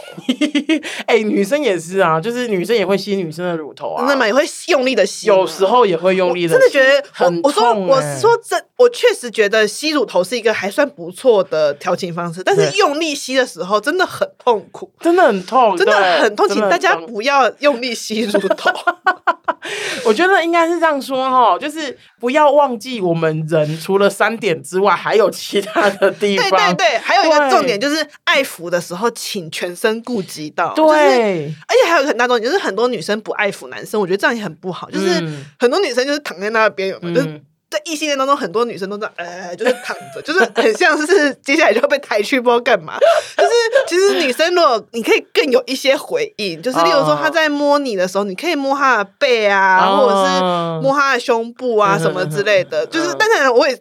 哎、欸，女生也是啊，就是女生也会吸女生的乳头啊，那么也会用力的吸，有时候也会用力的吸，真的觉得很痛、欸。我说，我说这，我确实觉得吸乳头是一个还算不错的调情方式，但是用力吸的时候真的很痛苦，真的很痛，真的很痛，请大家不要用力吸 乳头。我觉得应该是这样说哈，就是不要忘记我们人除了三点之外，还有其他的地方。对对对，还有一个重点就是爱抚的时候，请全身顾及到。对，就是，而且还有很大重点，就是很多女生不爱抚男生，我觉得这样也很不好。就是很多女生就是躺在那边，有没有？就是在异性恋当中，很多女生都在，呃，就是躺着，就是很像是接下来就要被抬去，不知道干嘛。就是其实女生如果你可以更有一些回应，就是例如说她在摸你的时候，你可以摸她的背啊，或者是摸她的胸部啊什么之类的。就是，但是我也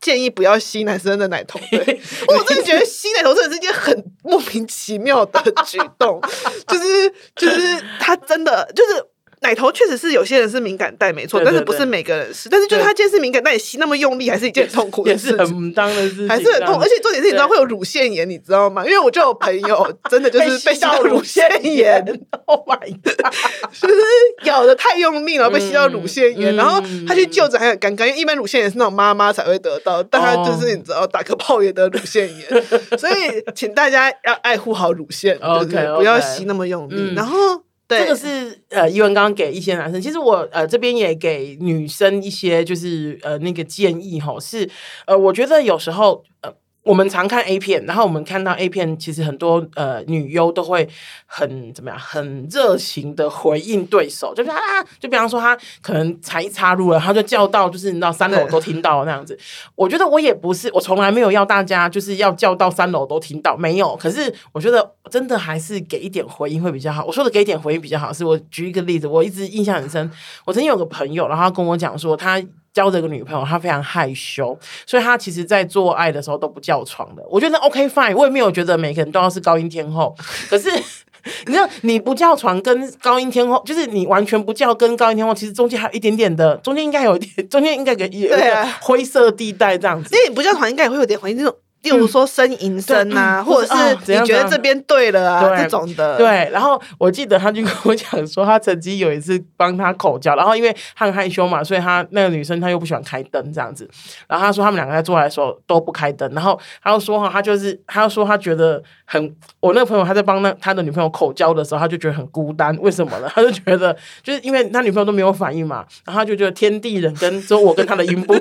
建议不要吸男生的奶头。对，我真的觉得吸奶头真的是一件很莫名其妙的举动，就是就是他真的就是。奶头确实是有些人是敏感带，没错，但是不是每个人是。但是就是他既然是敏感带，你吸那么用力，还是一件很痛苦的事情，很当的事，还是很痛。而且重点是，你知道会有乳腺炎，你知道吗？因为我就有朋友 真的就是被吸到乳腺炎，Oh my god！就是咬的太用力了，被吸到乳腺炎，然后他去就诊还很尴尬，因为一般乳腺炎是那种妈妈才会得到，但他就是你知道打个泡也得乳腺炎，所以请大家要爱护好乳腺，就是不要吸那么用力，然后。这个是呃，怡文刚刚给一些男生，其实我呃这边也给女生一些就是呃那个建议哈，是呃我觉得有时候呃。我们常看 A 片，然后我们看到 A 片，其实很多呃女优都会很怎么样，很热情的回应对手，就比方啊，就比方说她可能才插入了，她就叫到，就是你知道三楼都听到那样子。我觉得我也不是，我从来没有要大家就是要叫到三楼都听到，没有。可是我觉得真的还是给一点回应会比较好。我说的给一点回应比较好，是我举一个例子，我一直印象很深。我曾经有个朋友，然后他跟我讲说他。交这个女朋友，她非常害羞，所以她其实，在做爱的时候都不叫床的。我觉得 OK fine，我也没有觉得每个人都要是高音天后。可是，你知道，你不叫床跟高音天后，就是你完全不叫跟高音天后，其实中间还有一点点的，中间应该有一点，中间应该有一个灰色地带这样子。因为你不叫床，应该也会有点怀疑这种。例如说呻吟声啊，或者是你觉得这边对了啊，这种的。对，然后我记得他就跟我讲说，他曾经有一次帮他口交，然后因为他很害羞嘛，所以他那个女生她又不喜欢开灯这样子。然后他说他们两个在做爱的时候都不开灯，然后他又说哈，他就是他又说他觉得很，我那个朋友他在帮那他的女朋友口交的时候，他就觉得很孤单，为什么呢？他就觉得就是因为他女朋友都没有反应嘛，然后他就觉得天地人跟只有我跟他的阴部。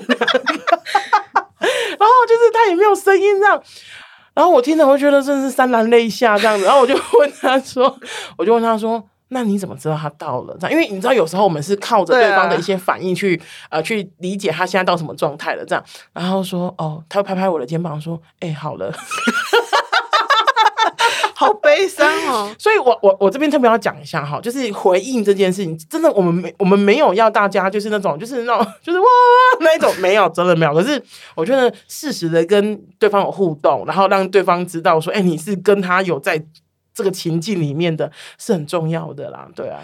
他也没有声音这样，然后我听着我觉得真的是潸然泪下这样子，然后我就问他说，我就问他说，那你怎么知道他到了？这样，因为你知道有时候我们是靠着对方的一些反应去呃去理解他现在到什么状态了这样，然后说哦，他拍拍我的肩膀说，哎，好了。好悲伤哦，所以我我我这边特别要讲一下哈，就是回应这件事情，真的我们没我们没有要大家就是那种就是那种就是哇那一种没有真的没有，可是我觉得适时的跟对方有互动，然后让对方知道说，哎，你是跟他有在这个情境里面的，是很重要的啦，对啊。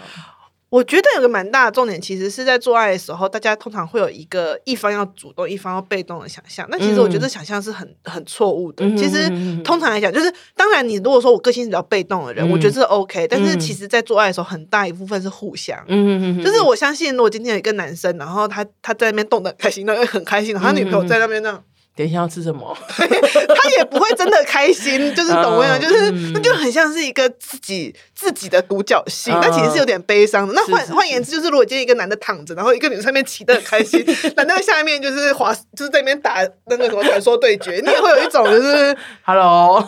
我觉得有个蛮大的重点，其实是在做爱的时候，大家通常会有一个一方要主动，一方要被动的想象。那其实我觉得想象是很很错误的。嗯、其实通常来讲，就是当然你如果说我个性比较被动的人，嗯、我觉得是 OK。但是其实，在做爱的时候，很大一部分是互相。嗯、就是我相信，如果今天有一个男生，然后他他在那边动的很开心，那会很开心，然后他女朋友在那边那样。等一下要吃什么？他也不会真的开心，就是懂没有？就是那就很像是一个自己自己的独角戏，那其实是有点悲伤的。那换换言之，就是如果今天一个男的躺着，然后一个女生上面骑得很开心，男的下面就是滑，就是在那边打那个什么传说对决，你也会有一种就是 Hello，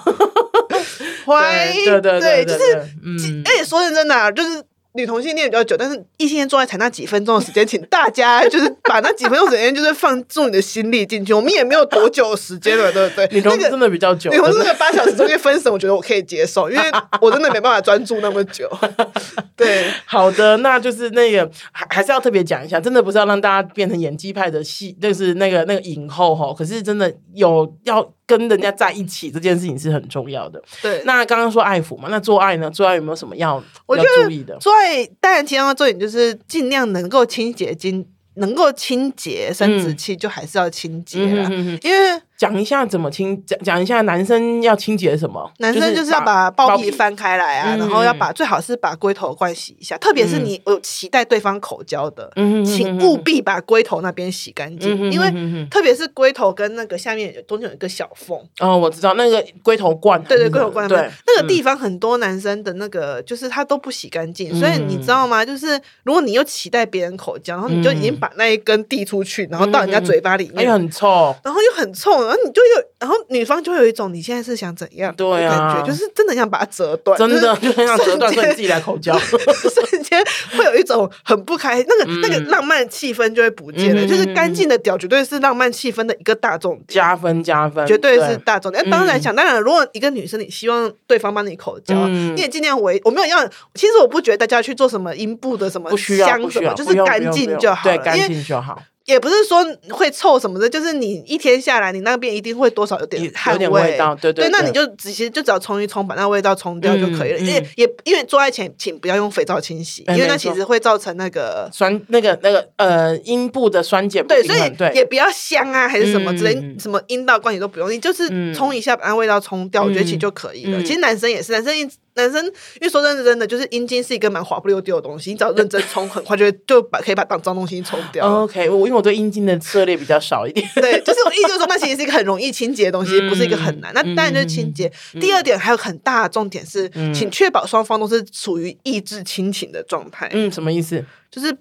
欢迎，对对对，就是，而且说认真的，就是。女同性恋比较久，但是异性恋做爱才那几分钟的时间，请大家就是把那几分钟时间就是放注你的心力进去。我们也没有多久的时间了，对不对？女同志真的比较久，女同志那个八小时中间分神，我觉得我可以接受，因为我真的没办法专注那么久。对，好的，那就是那个还还是要特别讲一下，真的不是要让大家变成演技派的戏，就是那个那个影后哈。可是真的有要跟人家在一起这件事情是很重要的。对，那刚刚说爱抚嘛，那做爱呢？做爱有没有什么要我觉要注意的？做爱当然其中的重点就是尽量能够清洁经，能够清洁生殖器就还是要清洁啦，嗯、因为。讲一下怎么清，讲讲一下男生要清洁什么？男生就是要把包皮翻开来啊，然后要把最好是把龟头灌洗一下，特别是你有期待对方口交的，请务必把龟头那边洗干净，因为特别是龟头跟那个下面中间有一个小缝。哦，我知道那个龟头冠，对对，龟头冠，对那个地方很多男生的那个就是他都不洗干净，所以你知道吗？就是如果你又期待别人口交，然后你就已经把那一根递出去，然后到人家嘴巴里面，又很臭，然后又很臭。然后你就有，然后女方就会有一种你现在是想怎样的感觉，就是真的想把它折断，真的就很想折断，所以自己来口交，瞬间会有一种很不开，那个那个浪漫气氛就会不见了。就是干净的屌绝对是浪漫气氛的一个大重点，加分加分，绝对是大重点。当然想当然，如果一个女生你希望对方帮你口交，你也尽量为我没有要，其实我不觉得大家去做什么阴部的什么香什么，就是干净就好，对，干净就好。也不是说会臭什么的，就是你一天下来，你那边一定会多少有点汗味，有点味道，对对，对，对。那你就只其实就只要冲一冲，把那味道冲掉就可以了。因为、嗯、也因为做爱前，请不要用肥皂清洗，嗯、因为那其实会造成那个酸，那个那个呃阴部的酸碱。对，所以也不要香啊，还是什么之类，嗯、什么阴道灌洗都不用，你就是冲一下，把那味道冲掉，嗯、我觉得其实就可以了。嗯、其实男生也是，男生一。男生，因为说真的，真的就是阴茎是一个蛮滑不溜丢的东西，你只要认真冲，很快就会就把可以把当脏东西冲掉。OK，我因为我对阴茎的涉猎比较少一点。对，就是我意思就是说，那其实是一个很容易清洁的东西，不是一个很难。那当然就是清洁。第二点还有很大的重点是，请确保双方都是处于意志亲情的状态。嗯，什么意思？就是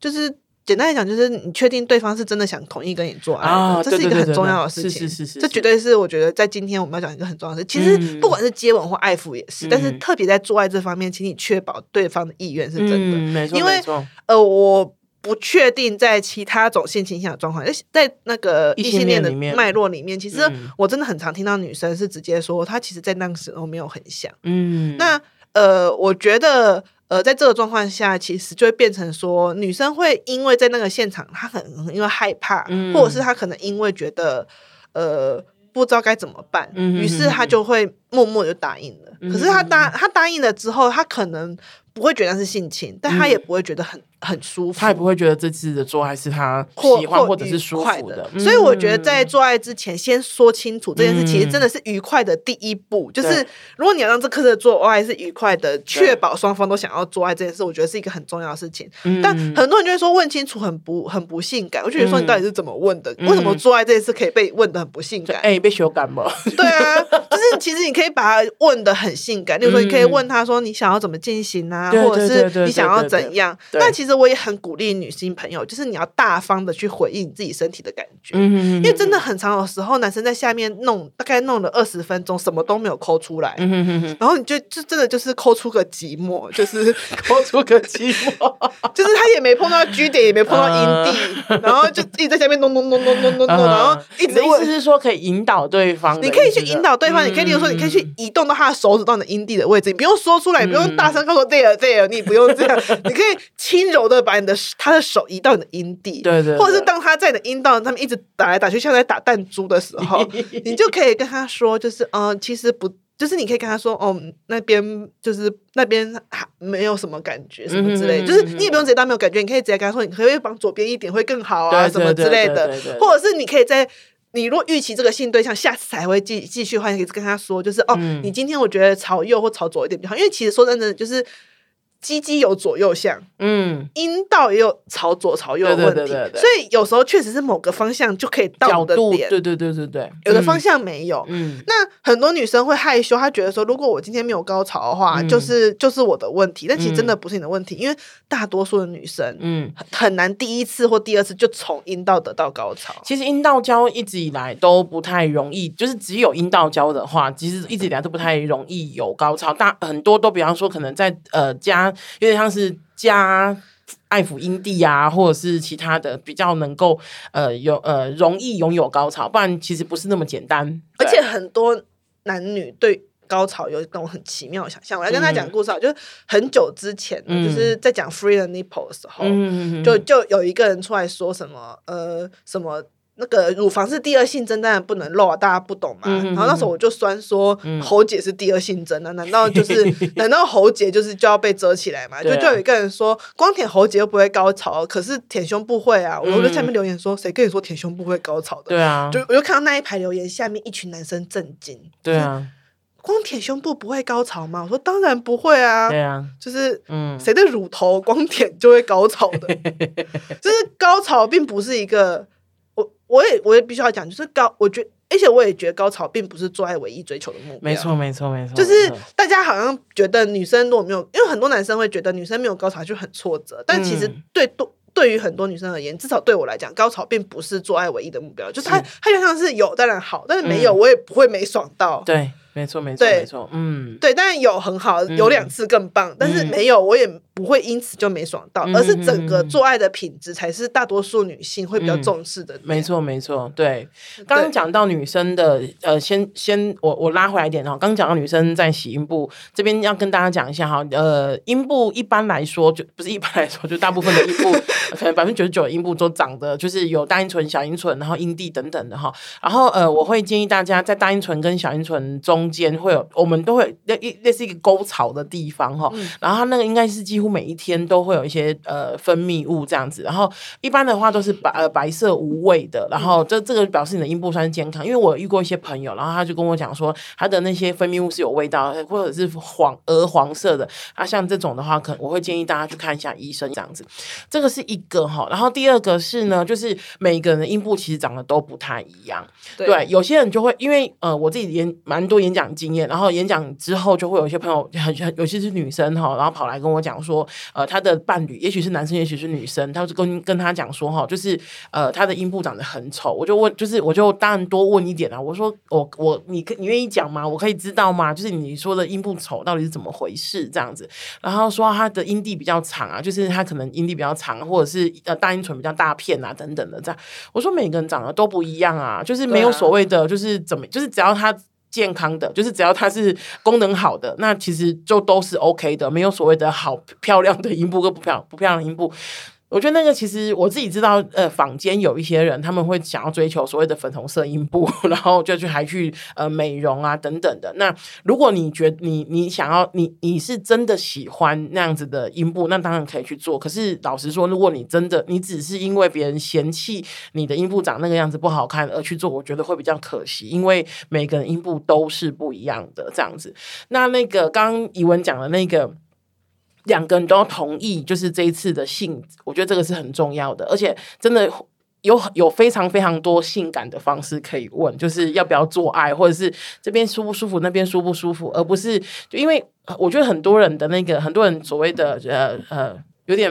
就是。简单来讲，就是你确定对方是真的想同意跟你做爱，啊、这是一个很重要的事情。是是是，这绝对是我觉得在今天我们要讲一个很重要的事。其实不管是接吻或爱抚也是，嗯、但是特别在做爱这方面，请你确保对方的意愿是真的。嗯、没错，因为呃，我不确定在其他种性倾向的状况，在那个异性恋的脉络里面，其实我真的很常听到女生是直接说，她其实在那个时候没有很想。嗯，那呃，我觉得。呃，在这个状况下，其实就会变成说，女生会因为在那个现场，她很因为害怕，嗯、或者是她可能因为觉得呃不知道该怎么办，嗯、哼哼于是她就会默默就答应了。嗯、哼哼可是她答她答应了之后，她可能不会觉得是性侵，但她也不会觉得很。很舒服，他也不会觉得这次的做爱是他喜欢或者是舒服的，所以我觉得在做爱之前先说清楚这件事，其实真的是愉快的第一步。就是如果你要让这颗的做爱是愉快的，确保双方都想要做爱这件事，我觉得是一个很重要的事情。但很多人就会说问清楚很不很不性感，我就觉得说你到底是怎么问的？为什么做爱这件事可以被问的很不性感？哎，被羞感吗？对啊，就是其实你可以把它问的很性感，例如说你可以问他说你想要怎么进行啊，或者是你想要怎样？但其实我也很鼓励。女性朋友，就是你要大方的去回应自己身体的感觉，因为真的很长的时候，男生在下面弄，大概弄了二十分钟，什么都没有抠出来，然后你就就真的就是抠出个寂寞，就是 抠出个寂寞，就是他也没碰到 G 点，也没碰到阴蒂，呃、然后就一直在下面弄弄弄弄弄弄 弄，然后一直意思是说可以引导对方，你可以去引导对方，嗯、你可以比如说你可以去移动到他的手指到你的阴蒂的位置，你不用说出来，你不用大声告诉 there there，你不用这样，你可以轻柔的把你的。他的手移到你的阴蒂，对，对对，或者是当他在你的阴道，他们一直打来打去，像在打弹珠的时候，你就可以跟他说，就是嗯、呃，其实不，就是你可以跟他说，哦，那边就是那边还没有什么感觉，什么之类，就是你也不用直接当没有感觉，你可以直接跟他说，你可以往左边一点会更好啊，什么之类的，或者是你可以在你若预期这个性对象下次才会继继续的话，你可以跟他说，就是哦，嗯、你今天我觉得朝右或朝左一点比较好，因为其实说真的，就是。鸡鸡有左右向，嗯，阴道也有朝左朝右的问题，所以有时候确实是某个方向就可以到的点，对对对对对，有的方向没有，嗯，那很多女生会害羞，她觉得说，如果我今天没有高潮的话，就是就是我的问题，但其实真的不是你的问题，因为大多数的女生，嗯，很难第一次或第二次就从阴道得到高潮。其实阴道交一直以来都不太容易，就是只有阴道交的话，其实一直以来都不太容易有高潮，大很多都比方说可能在呃家。有点像是加爱抚阴蒂啊，或者是其他的比较能够呃有呃容易拥有高潮，不然其实不是那么简单。而且很多男女对高潮有一种很奇妙的想象。我来跟他讲故事啊，嗯、就是很久之前，嗯、就是在讲 free the nipple 的时候，嗯、就就有一个人出来说什么呃什么。那个乳房是第二性征，当然不能露啊，大家不懂嘛。然后那时候我就酸说，喉结是第二性征啊，嗯、难道就是 难道喉结就是就要被遮起来嘛？就就有一个人说，光舔喉结又不会高潮，可是舔胸部会啊。嗯、我就在下面留言说，谁跟你说舔胸部会高潮的？对啊，就我就看到那一排留言下面一群男生震惊。对啊，光舔胸部不会高潮吗？我说当然不会啊。对啊，就是嗯，谁的乳头光舔就会高潮的？就是高潮并不是一个。我也我也必须要讲，就是高，我觉得，而且我也觉得高潮并不是做爱唯一追求的目标。没错，没错，没错。就是大家好像觉得女生如果没有，因为很多男生会觉得女生没有高潮就很挫折，但其实对多对于很多女生而言，至少对我来讲，高潮并不是做爱唯一的目标。就是它它就像是有当然好，但是没有我也不会没爽到。对。没错，没错，没错，嗯，对，但是有很好，有两次更棒，嗯、但是没有，我也不会因此就没爽到，嗯、而是整个做爱的品质才是大多数女性会比较重视的。没错，没错，对。刚刚讲到女生的，呃，先先我我拉回来一点哈，刚刚讲到女生在洗阴部这边要跟大家讲一下哈，呃，阴部一般来说就不是一般来说，就大部分的阴部可能百分之九十九的阴部都长得就是有大阴唇、小阴唇，然后阴蒂等等的哈。然后呃，我会建议大家在大阴唇跟小阴唇中。中间会有，我们都会那一那是一个沟槽的地方哈，嗯、然后它那个应该是几乎每一天都会有一些呃分泌物这样子，然后一般的话都是白呃白色无味的，然后这这个表示你的阴部算是健康，因为我遇过一些朋友，然后他就跟我讲说他的那些分泌物是有味道或者是黄鹅黄色的，啊像这种的话，可能我会建议大家去看一下医生这样子，这个是一个哈，然后第二个是呢，就是每个人的阴部其实长得都不太一样，对，对，有些人就会因为呃我自己也蛮多演。讲经验，然后演讲之后就会有一些朋友，很很尤其是女生哈，然后跑来跟我讲说，呃，他的伴侣也许是男生，也许是女生，他就跟跟他讲说哈，就是呃，他的阴部长得很丑，我就问，就是我就当然多问一点啊，我说我我你可你愿意讲吗？我可以知道吗？就是你说的阴部丑到底是怎么回事这样子？然后说他的阴蒂比较长啊，就是他可能阴蒂比较长，或者是呃大阴唇比较大片啊等等的这样。我说每个人长得都不一样啊，就是没有所谓的就是怎么，就是只要他。健康的，就是只要它是功能好的，那其实就都是 OK 的，没有所谓的好漂亮的阴部跟不漂不漂亮的阴部。我觉得那个其实我自己知道，呃，坊间有一些人他们会想要追求所谓的粉红色阴部，然后就去还去呃美容啊等等的。那如果你觉得你你想要你你是真的喜欢那样子的阴部，那当然可以去做。可是老实说，如果你真的你只是因为别人嫌弃你的阴部长那个样子不好看而去做，我觉得会比较可惜，因为每个人阴部都是不一样的这样子。那那个刚刚怡文讲的那个。两个人都要同意，就是这一次的性，我觉得这个是很重要的，而且真的有有非常非常多性感的方式可以问，就是要不要做爱，或者是这边舒不舒服，那边舒不舒服，而不是就因为我觉得很多人的那个很多人所谓的呃呃有点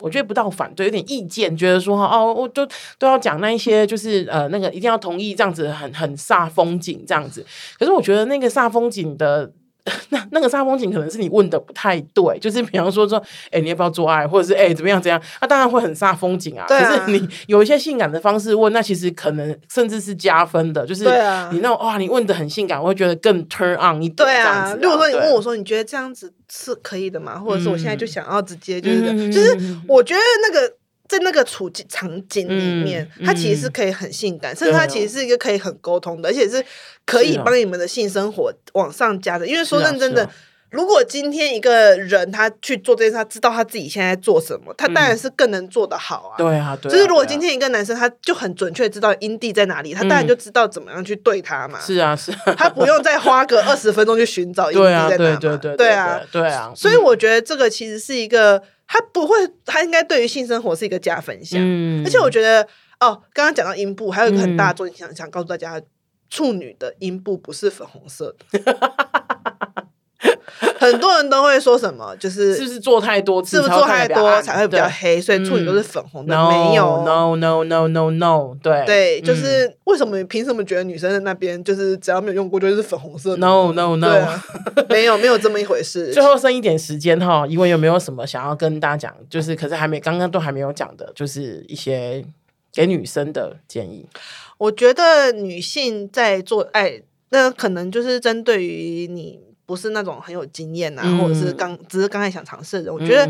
我觉得不到反对，有点意见，觉得说哦，我都都要讲那一些就是呃那个一定要同意这样子很很煞风景这样子，可是我觉得那个煞风景的。那那个煞风景可能是你问的不太对，就是比方说说，哎、欸，你要不要做爱，或者是哎、欸、怎么样怎样，那、啊、当然会很煞风景啊。对啊。可是你有一些性感的方式问，那其实可能甚至是加分的，就是你那种哇，你问的很性感，我会觉得更 turn on 一点。对啊。如果说你问我说，你觉得这样子是可以的吗？或者是我现在就想要直接就是，嗯、就是我觉得那个。在那个处境场景里面，嗯、它其实是可以很性感，嗯、甚至它其实是一个可以很沟通的，哦、而且是可以帮你们的性生活往上加的。哦、因为说认真的，如果今天一个人他去做这件事，他知道他自己现在做什么，他当然是更能做得好啊。对啊，对。就是如果今天一个男生他就很准确知道阴蒂在哪里，他当然就知道怎么样去对他嘛。是啊，是啊。他不用再花个二十分钟去寻找阴蒂在哪嘛。对对对对啊，对啊。所以我觉得这个其实是一个。他不会，他应该对于性生活是一个加分项。嗯、而且我觉得，哦，刚刚讲到阴部，还有一个很大的重点，想、嗯、想告诉大家，处女的阴部不是粉红色的。很多人都会说什么，就是是不是做太多次，是不是做太多才会比较黑？所以处女都是粉红的，没有，no no no no no，对对，就是为什么？凭什么觉得女生在那边就是只要没有用过就是粉红色？No no no，没有没有这么一回事。最后剩一点时间哈，怡文有没有什么想要跟大家讲？就是可是还没刚刚都还没有讲的，就是一些给女生的建议。我觉得女性在做爱，那可能就是针对于你不是那种很有经验啊，嗯、或者是刚只是刚才想尝试的人，我觉得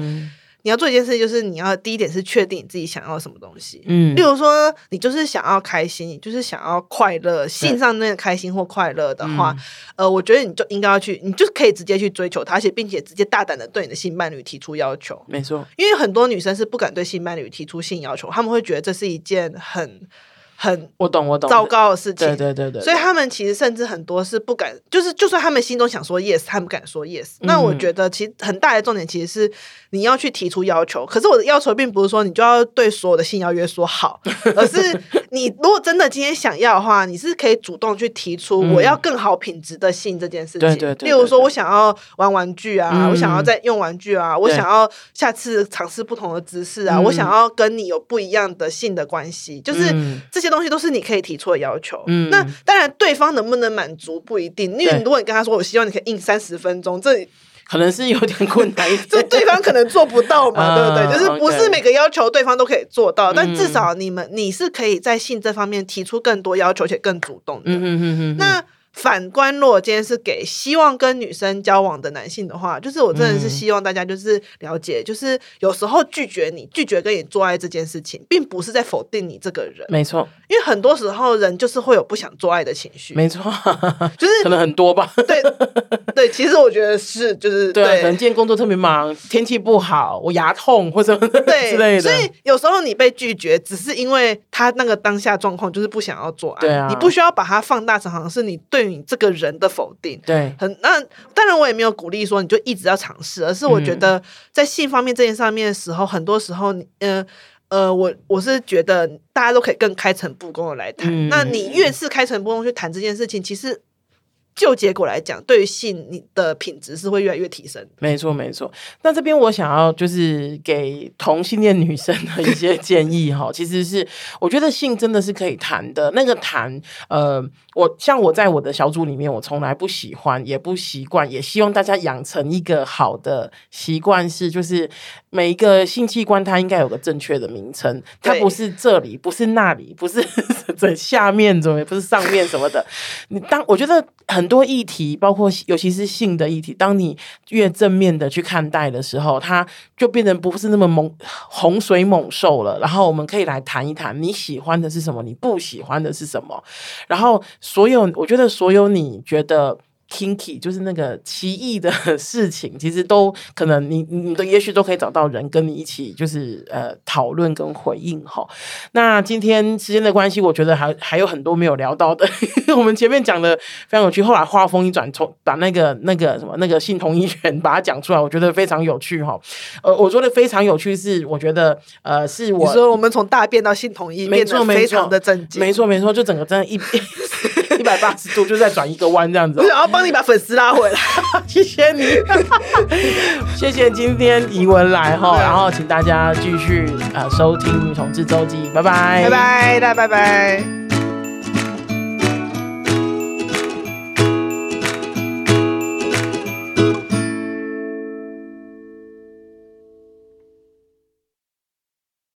你要做一件事，就是你要第一点是确定你自己想要什么东西。嗯，例如说你就是想要开心，你就是想要快乐，性上那个开心或快乐的话，嗯、呃，我觉得你就应该要去，你就可以直接去追求它，而且并且直接大胆的对你的性伴侣提出要求。没错，因为很多女生是不敢对性伴侣提出性要求，她们会觉得这是一件很。很我懂我懂。糟糕的事情，对对对对，所以他们其实甚至很多是不敢，就是就算他们心中想说 yes，他们不敢说 yes。那我觉得其实很大的重点其实是你要去提出要求，可是我的要求并不是说你就要对所有的性邀约说好，而是你如果真的今天想要的话，你是可以主动去提出我要更好品质的性这件事情。对对对，例如说我想要玩玩具啊，我想要再用玩具啊，我想要下次尝试不同的姿势啊，我想要跟你有不一样的性的关系，就是这些。这些东西都是你可以提出的要求，嗯，那当然对方能不能满足不一定，因为如果你跟他说我希望你可以印三十分钟，这可能是有点困难，这对方可能做不到嘛，对不对？就是不是每个要求对方都可以做到，但至少你们你是可以在性这方面提出更多要求且更主动的，嗯嗯嗯，那。反观，如果今天是给希望跟女生交往的男性的话，就是我真的是希望大家就是了解，嗯、就是有时候拒绝你、拒绝跟你做爱这件事情，并不是在否定你这个人。没错，因为很多时候人就是会有不想做爱的情绪。没错，就是可能很多吧。对对，其实我觉得是，就是对，对可能今天工作特别忙，天气不好，我牙痛或者对 之类的。所以有时候你被拒绝，只是因为他那个当下状况就是不想要做爱。对啊，你不需要把它放大成好像是你对。你这个人的否定，对，很那当然我也没有鼓励说你就一直要尝试，而是我觉得在性方面这件上面的时候，嗯、很多时候，呃呃，我我是觉得大家都可以更开诚布公的来谈。嗯、那你越是开诚布公去谈这件事情，其实。就结果来讲，对于性你的品质是会越来越提升。没错，没错。那这边我想要就是给同性恋女生的一些建议哈，其实是我觉得性真的是可以谈的。那个谈，呃，我像我在我的小组里面，我从来不喜欢，也不习惯，也希望大家养成一个好的习惯，是就是每一个性器官它应该有个正确的名称，它不是这里，不是那里，不是 在下面，怎么也不是上面什么的。你当我觉得很。多议题，包括尤其是性的议题，当你越正面的去看待的时候，它就变成不是那么猛洪水猛兽了。然后我们可以来谈一谈，你喜欢的是什么，你不喜欢的是什么。然后所有，我觉得所有你觉得。Kinky 就是那个奇异的 事情，其实都可能你你的也许都可以找到人跟你一起，就是呃讨论跟回应哈。那今天时间的关系，我觉得还还有很多没有聊到的。我们前面讲的非常有趣，后来话锋一转，从把那个那个什么那个性同意权把它讲出来，我觉得非常有趣哈。呃，我说的非常有趣是，我觉得呃是我说我们从大便到性同意，变得非常的震惊，没错没错，就整个真的一一 百八十度就在转一个弯这样子。帮你把粉丝拉回来，谢谢你，谢谢今天怡文来哈，然后请大家继续呃收听《女同志周记》，拜拜，拜拜，大家拜拜。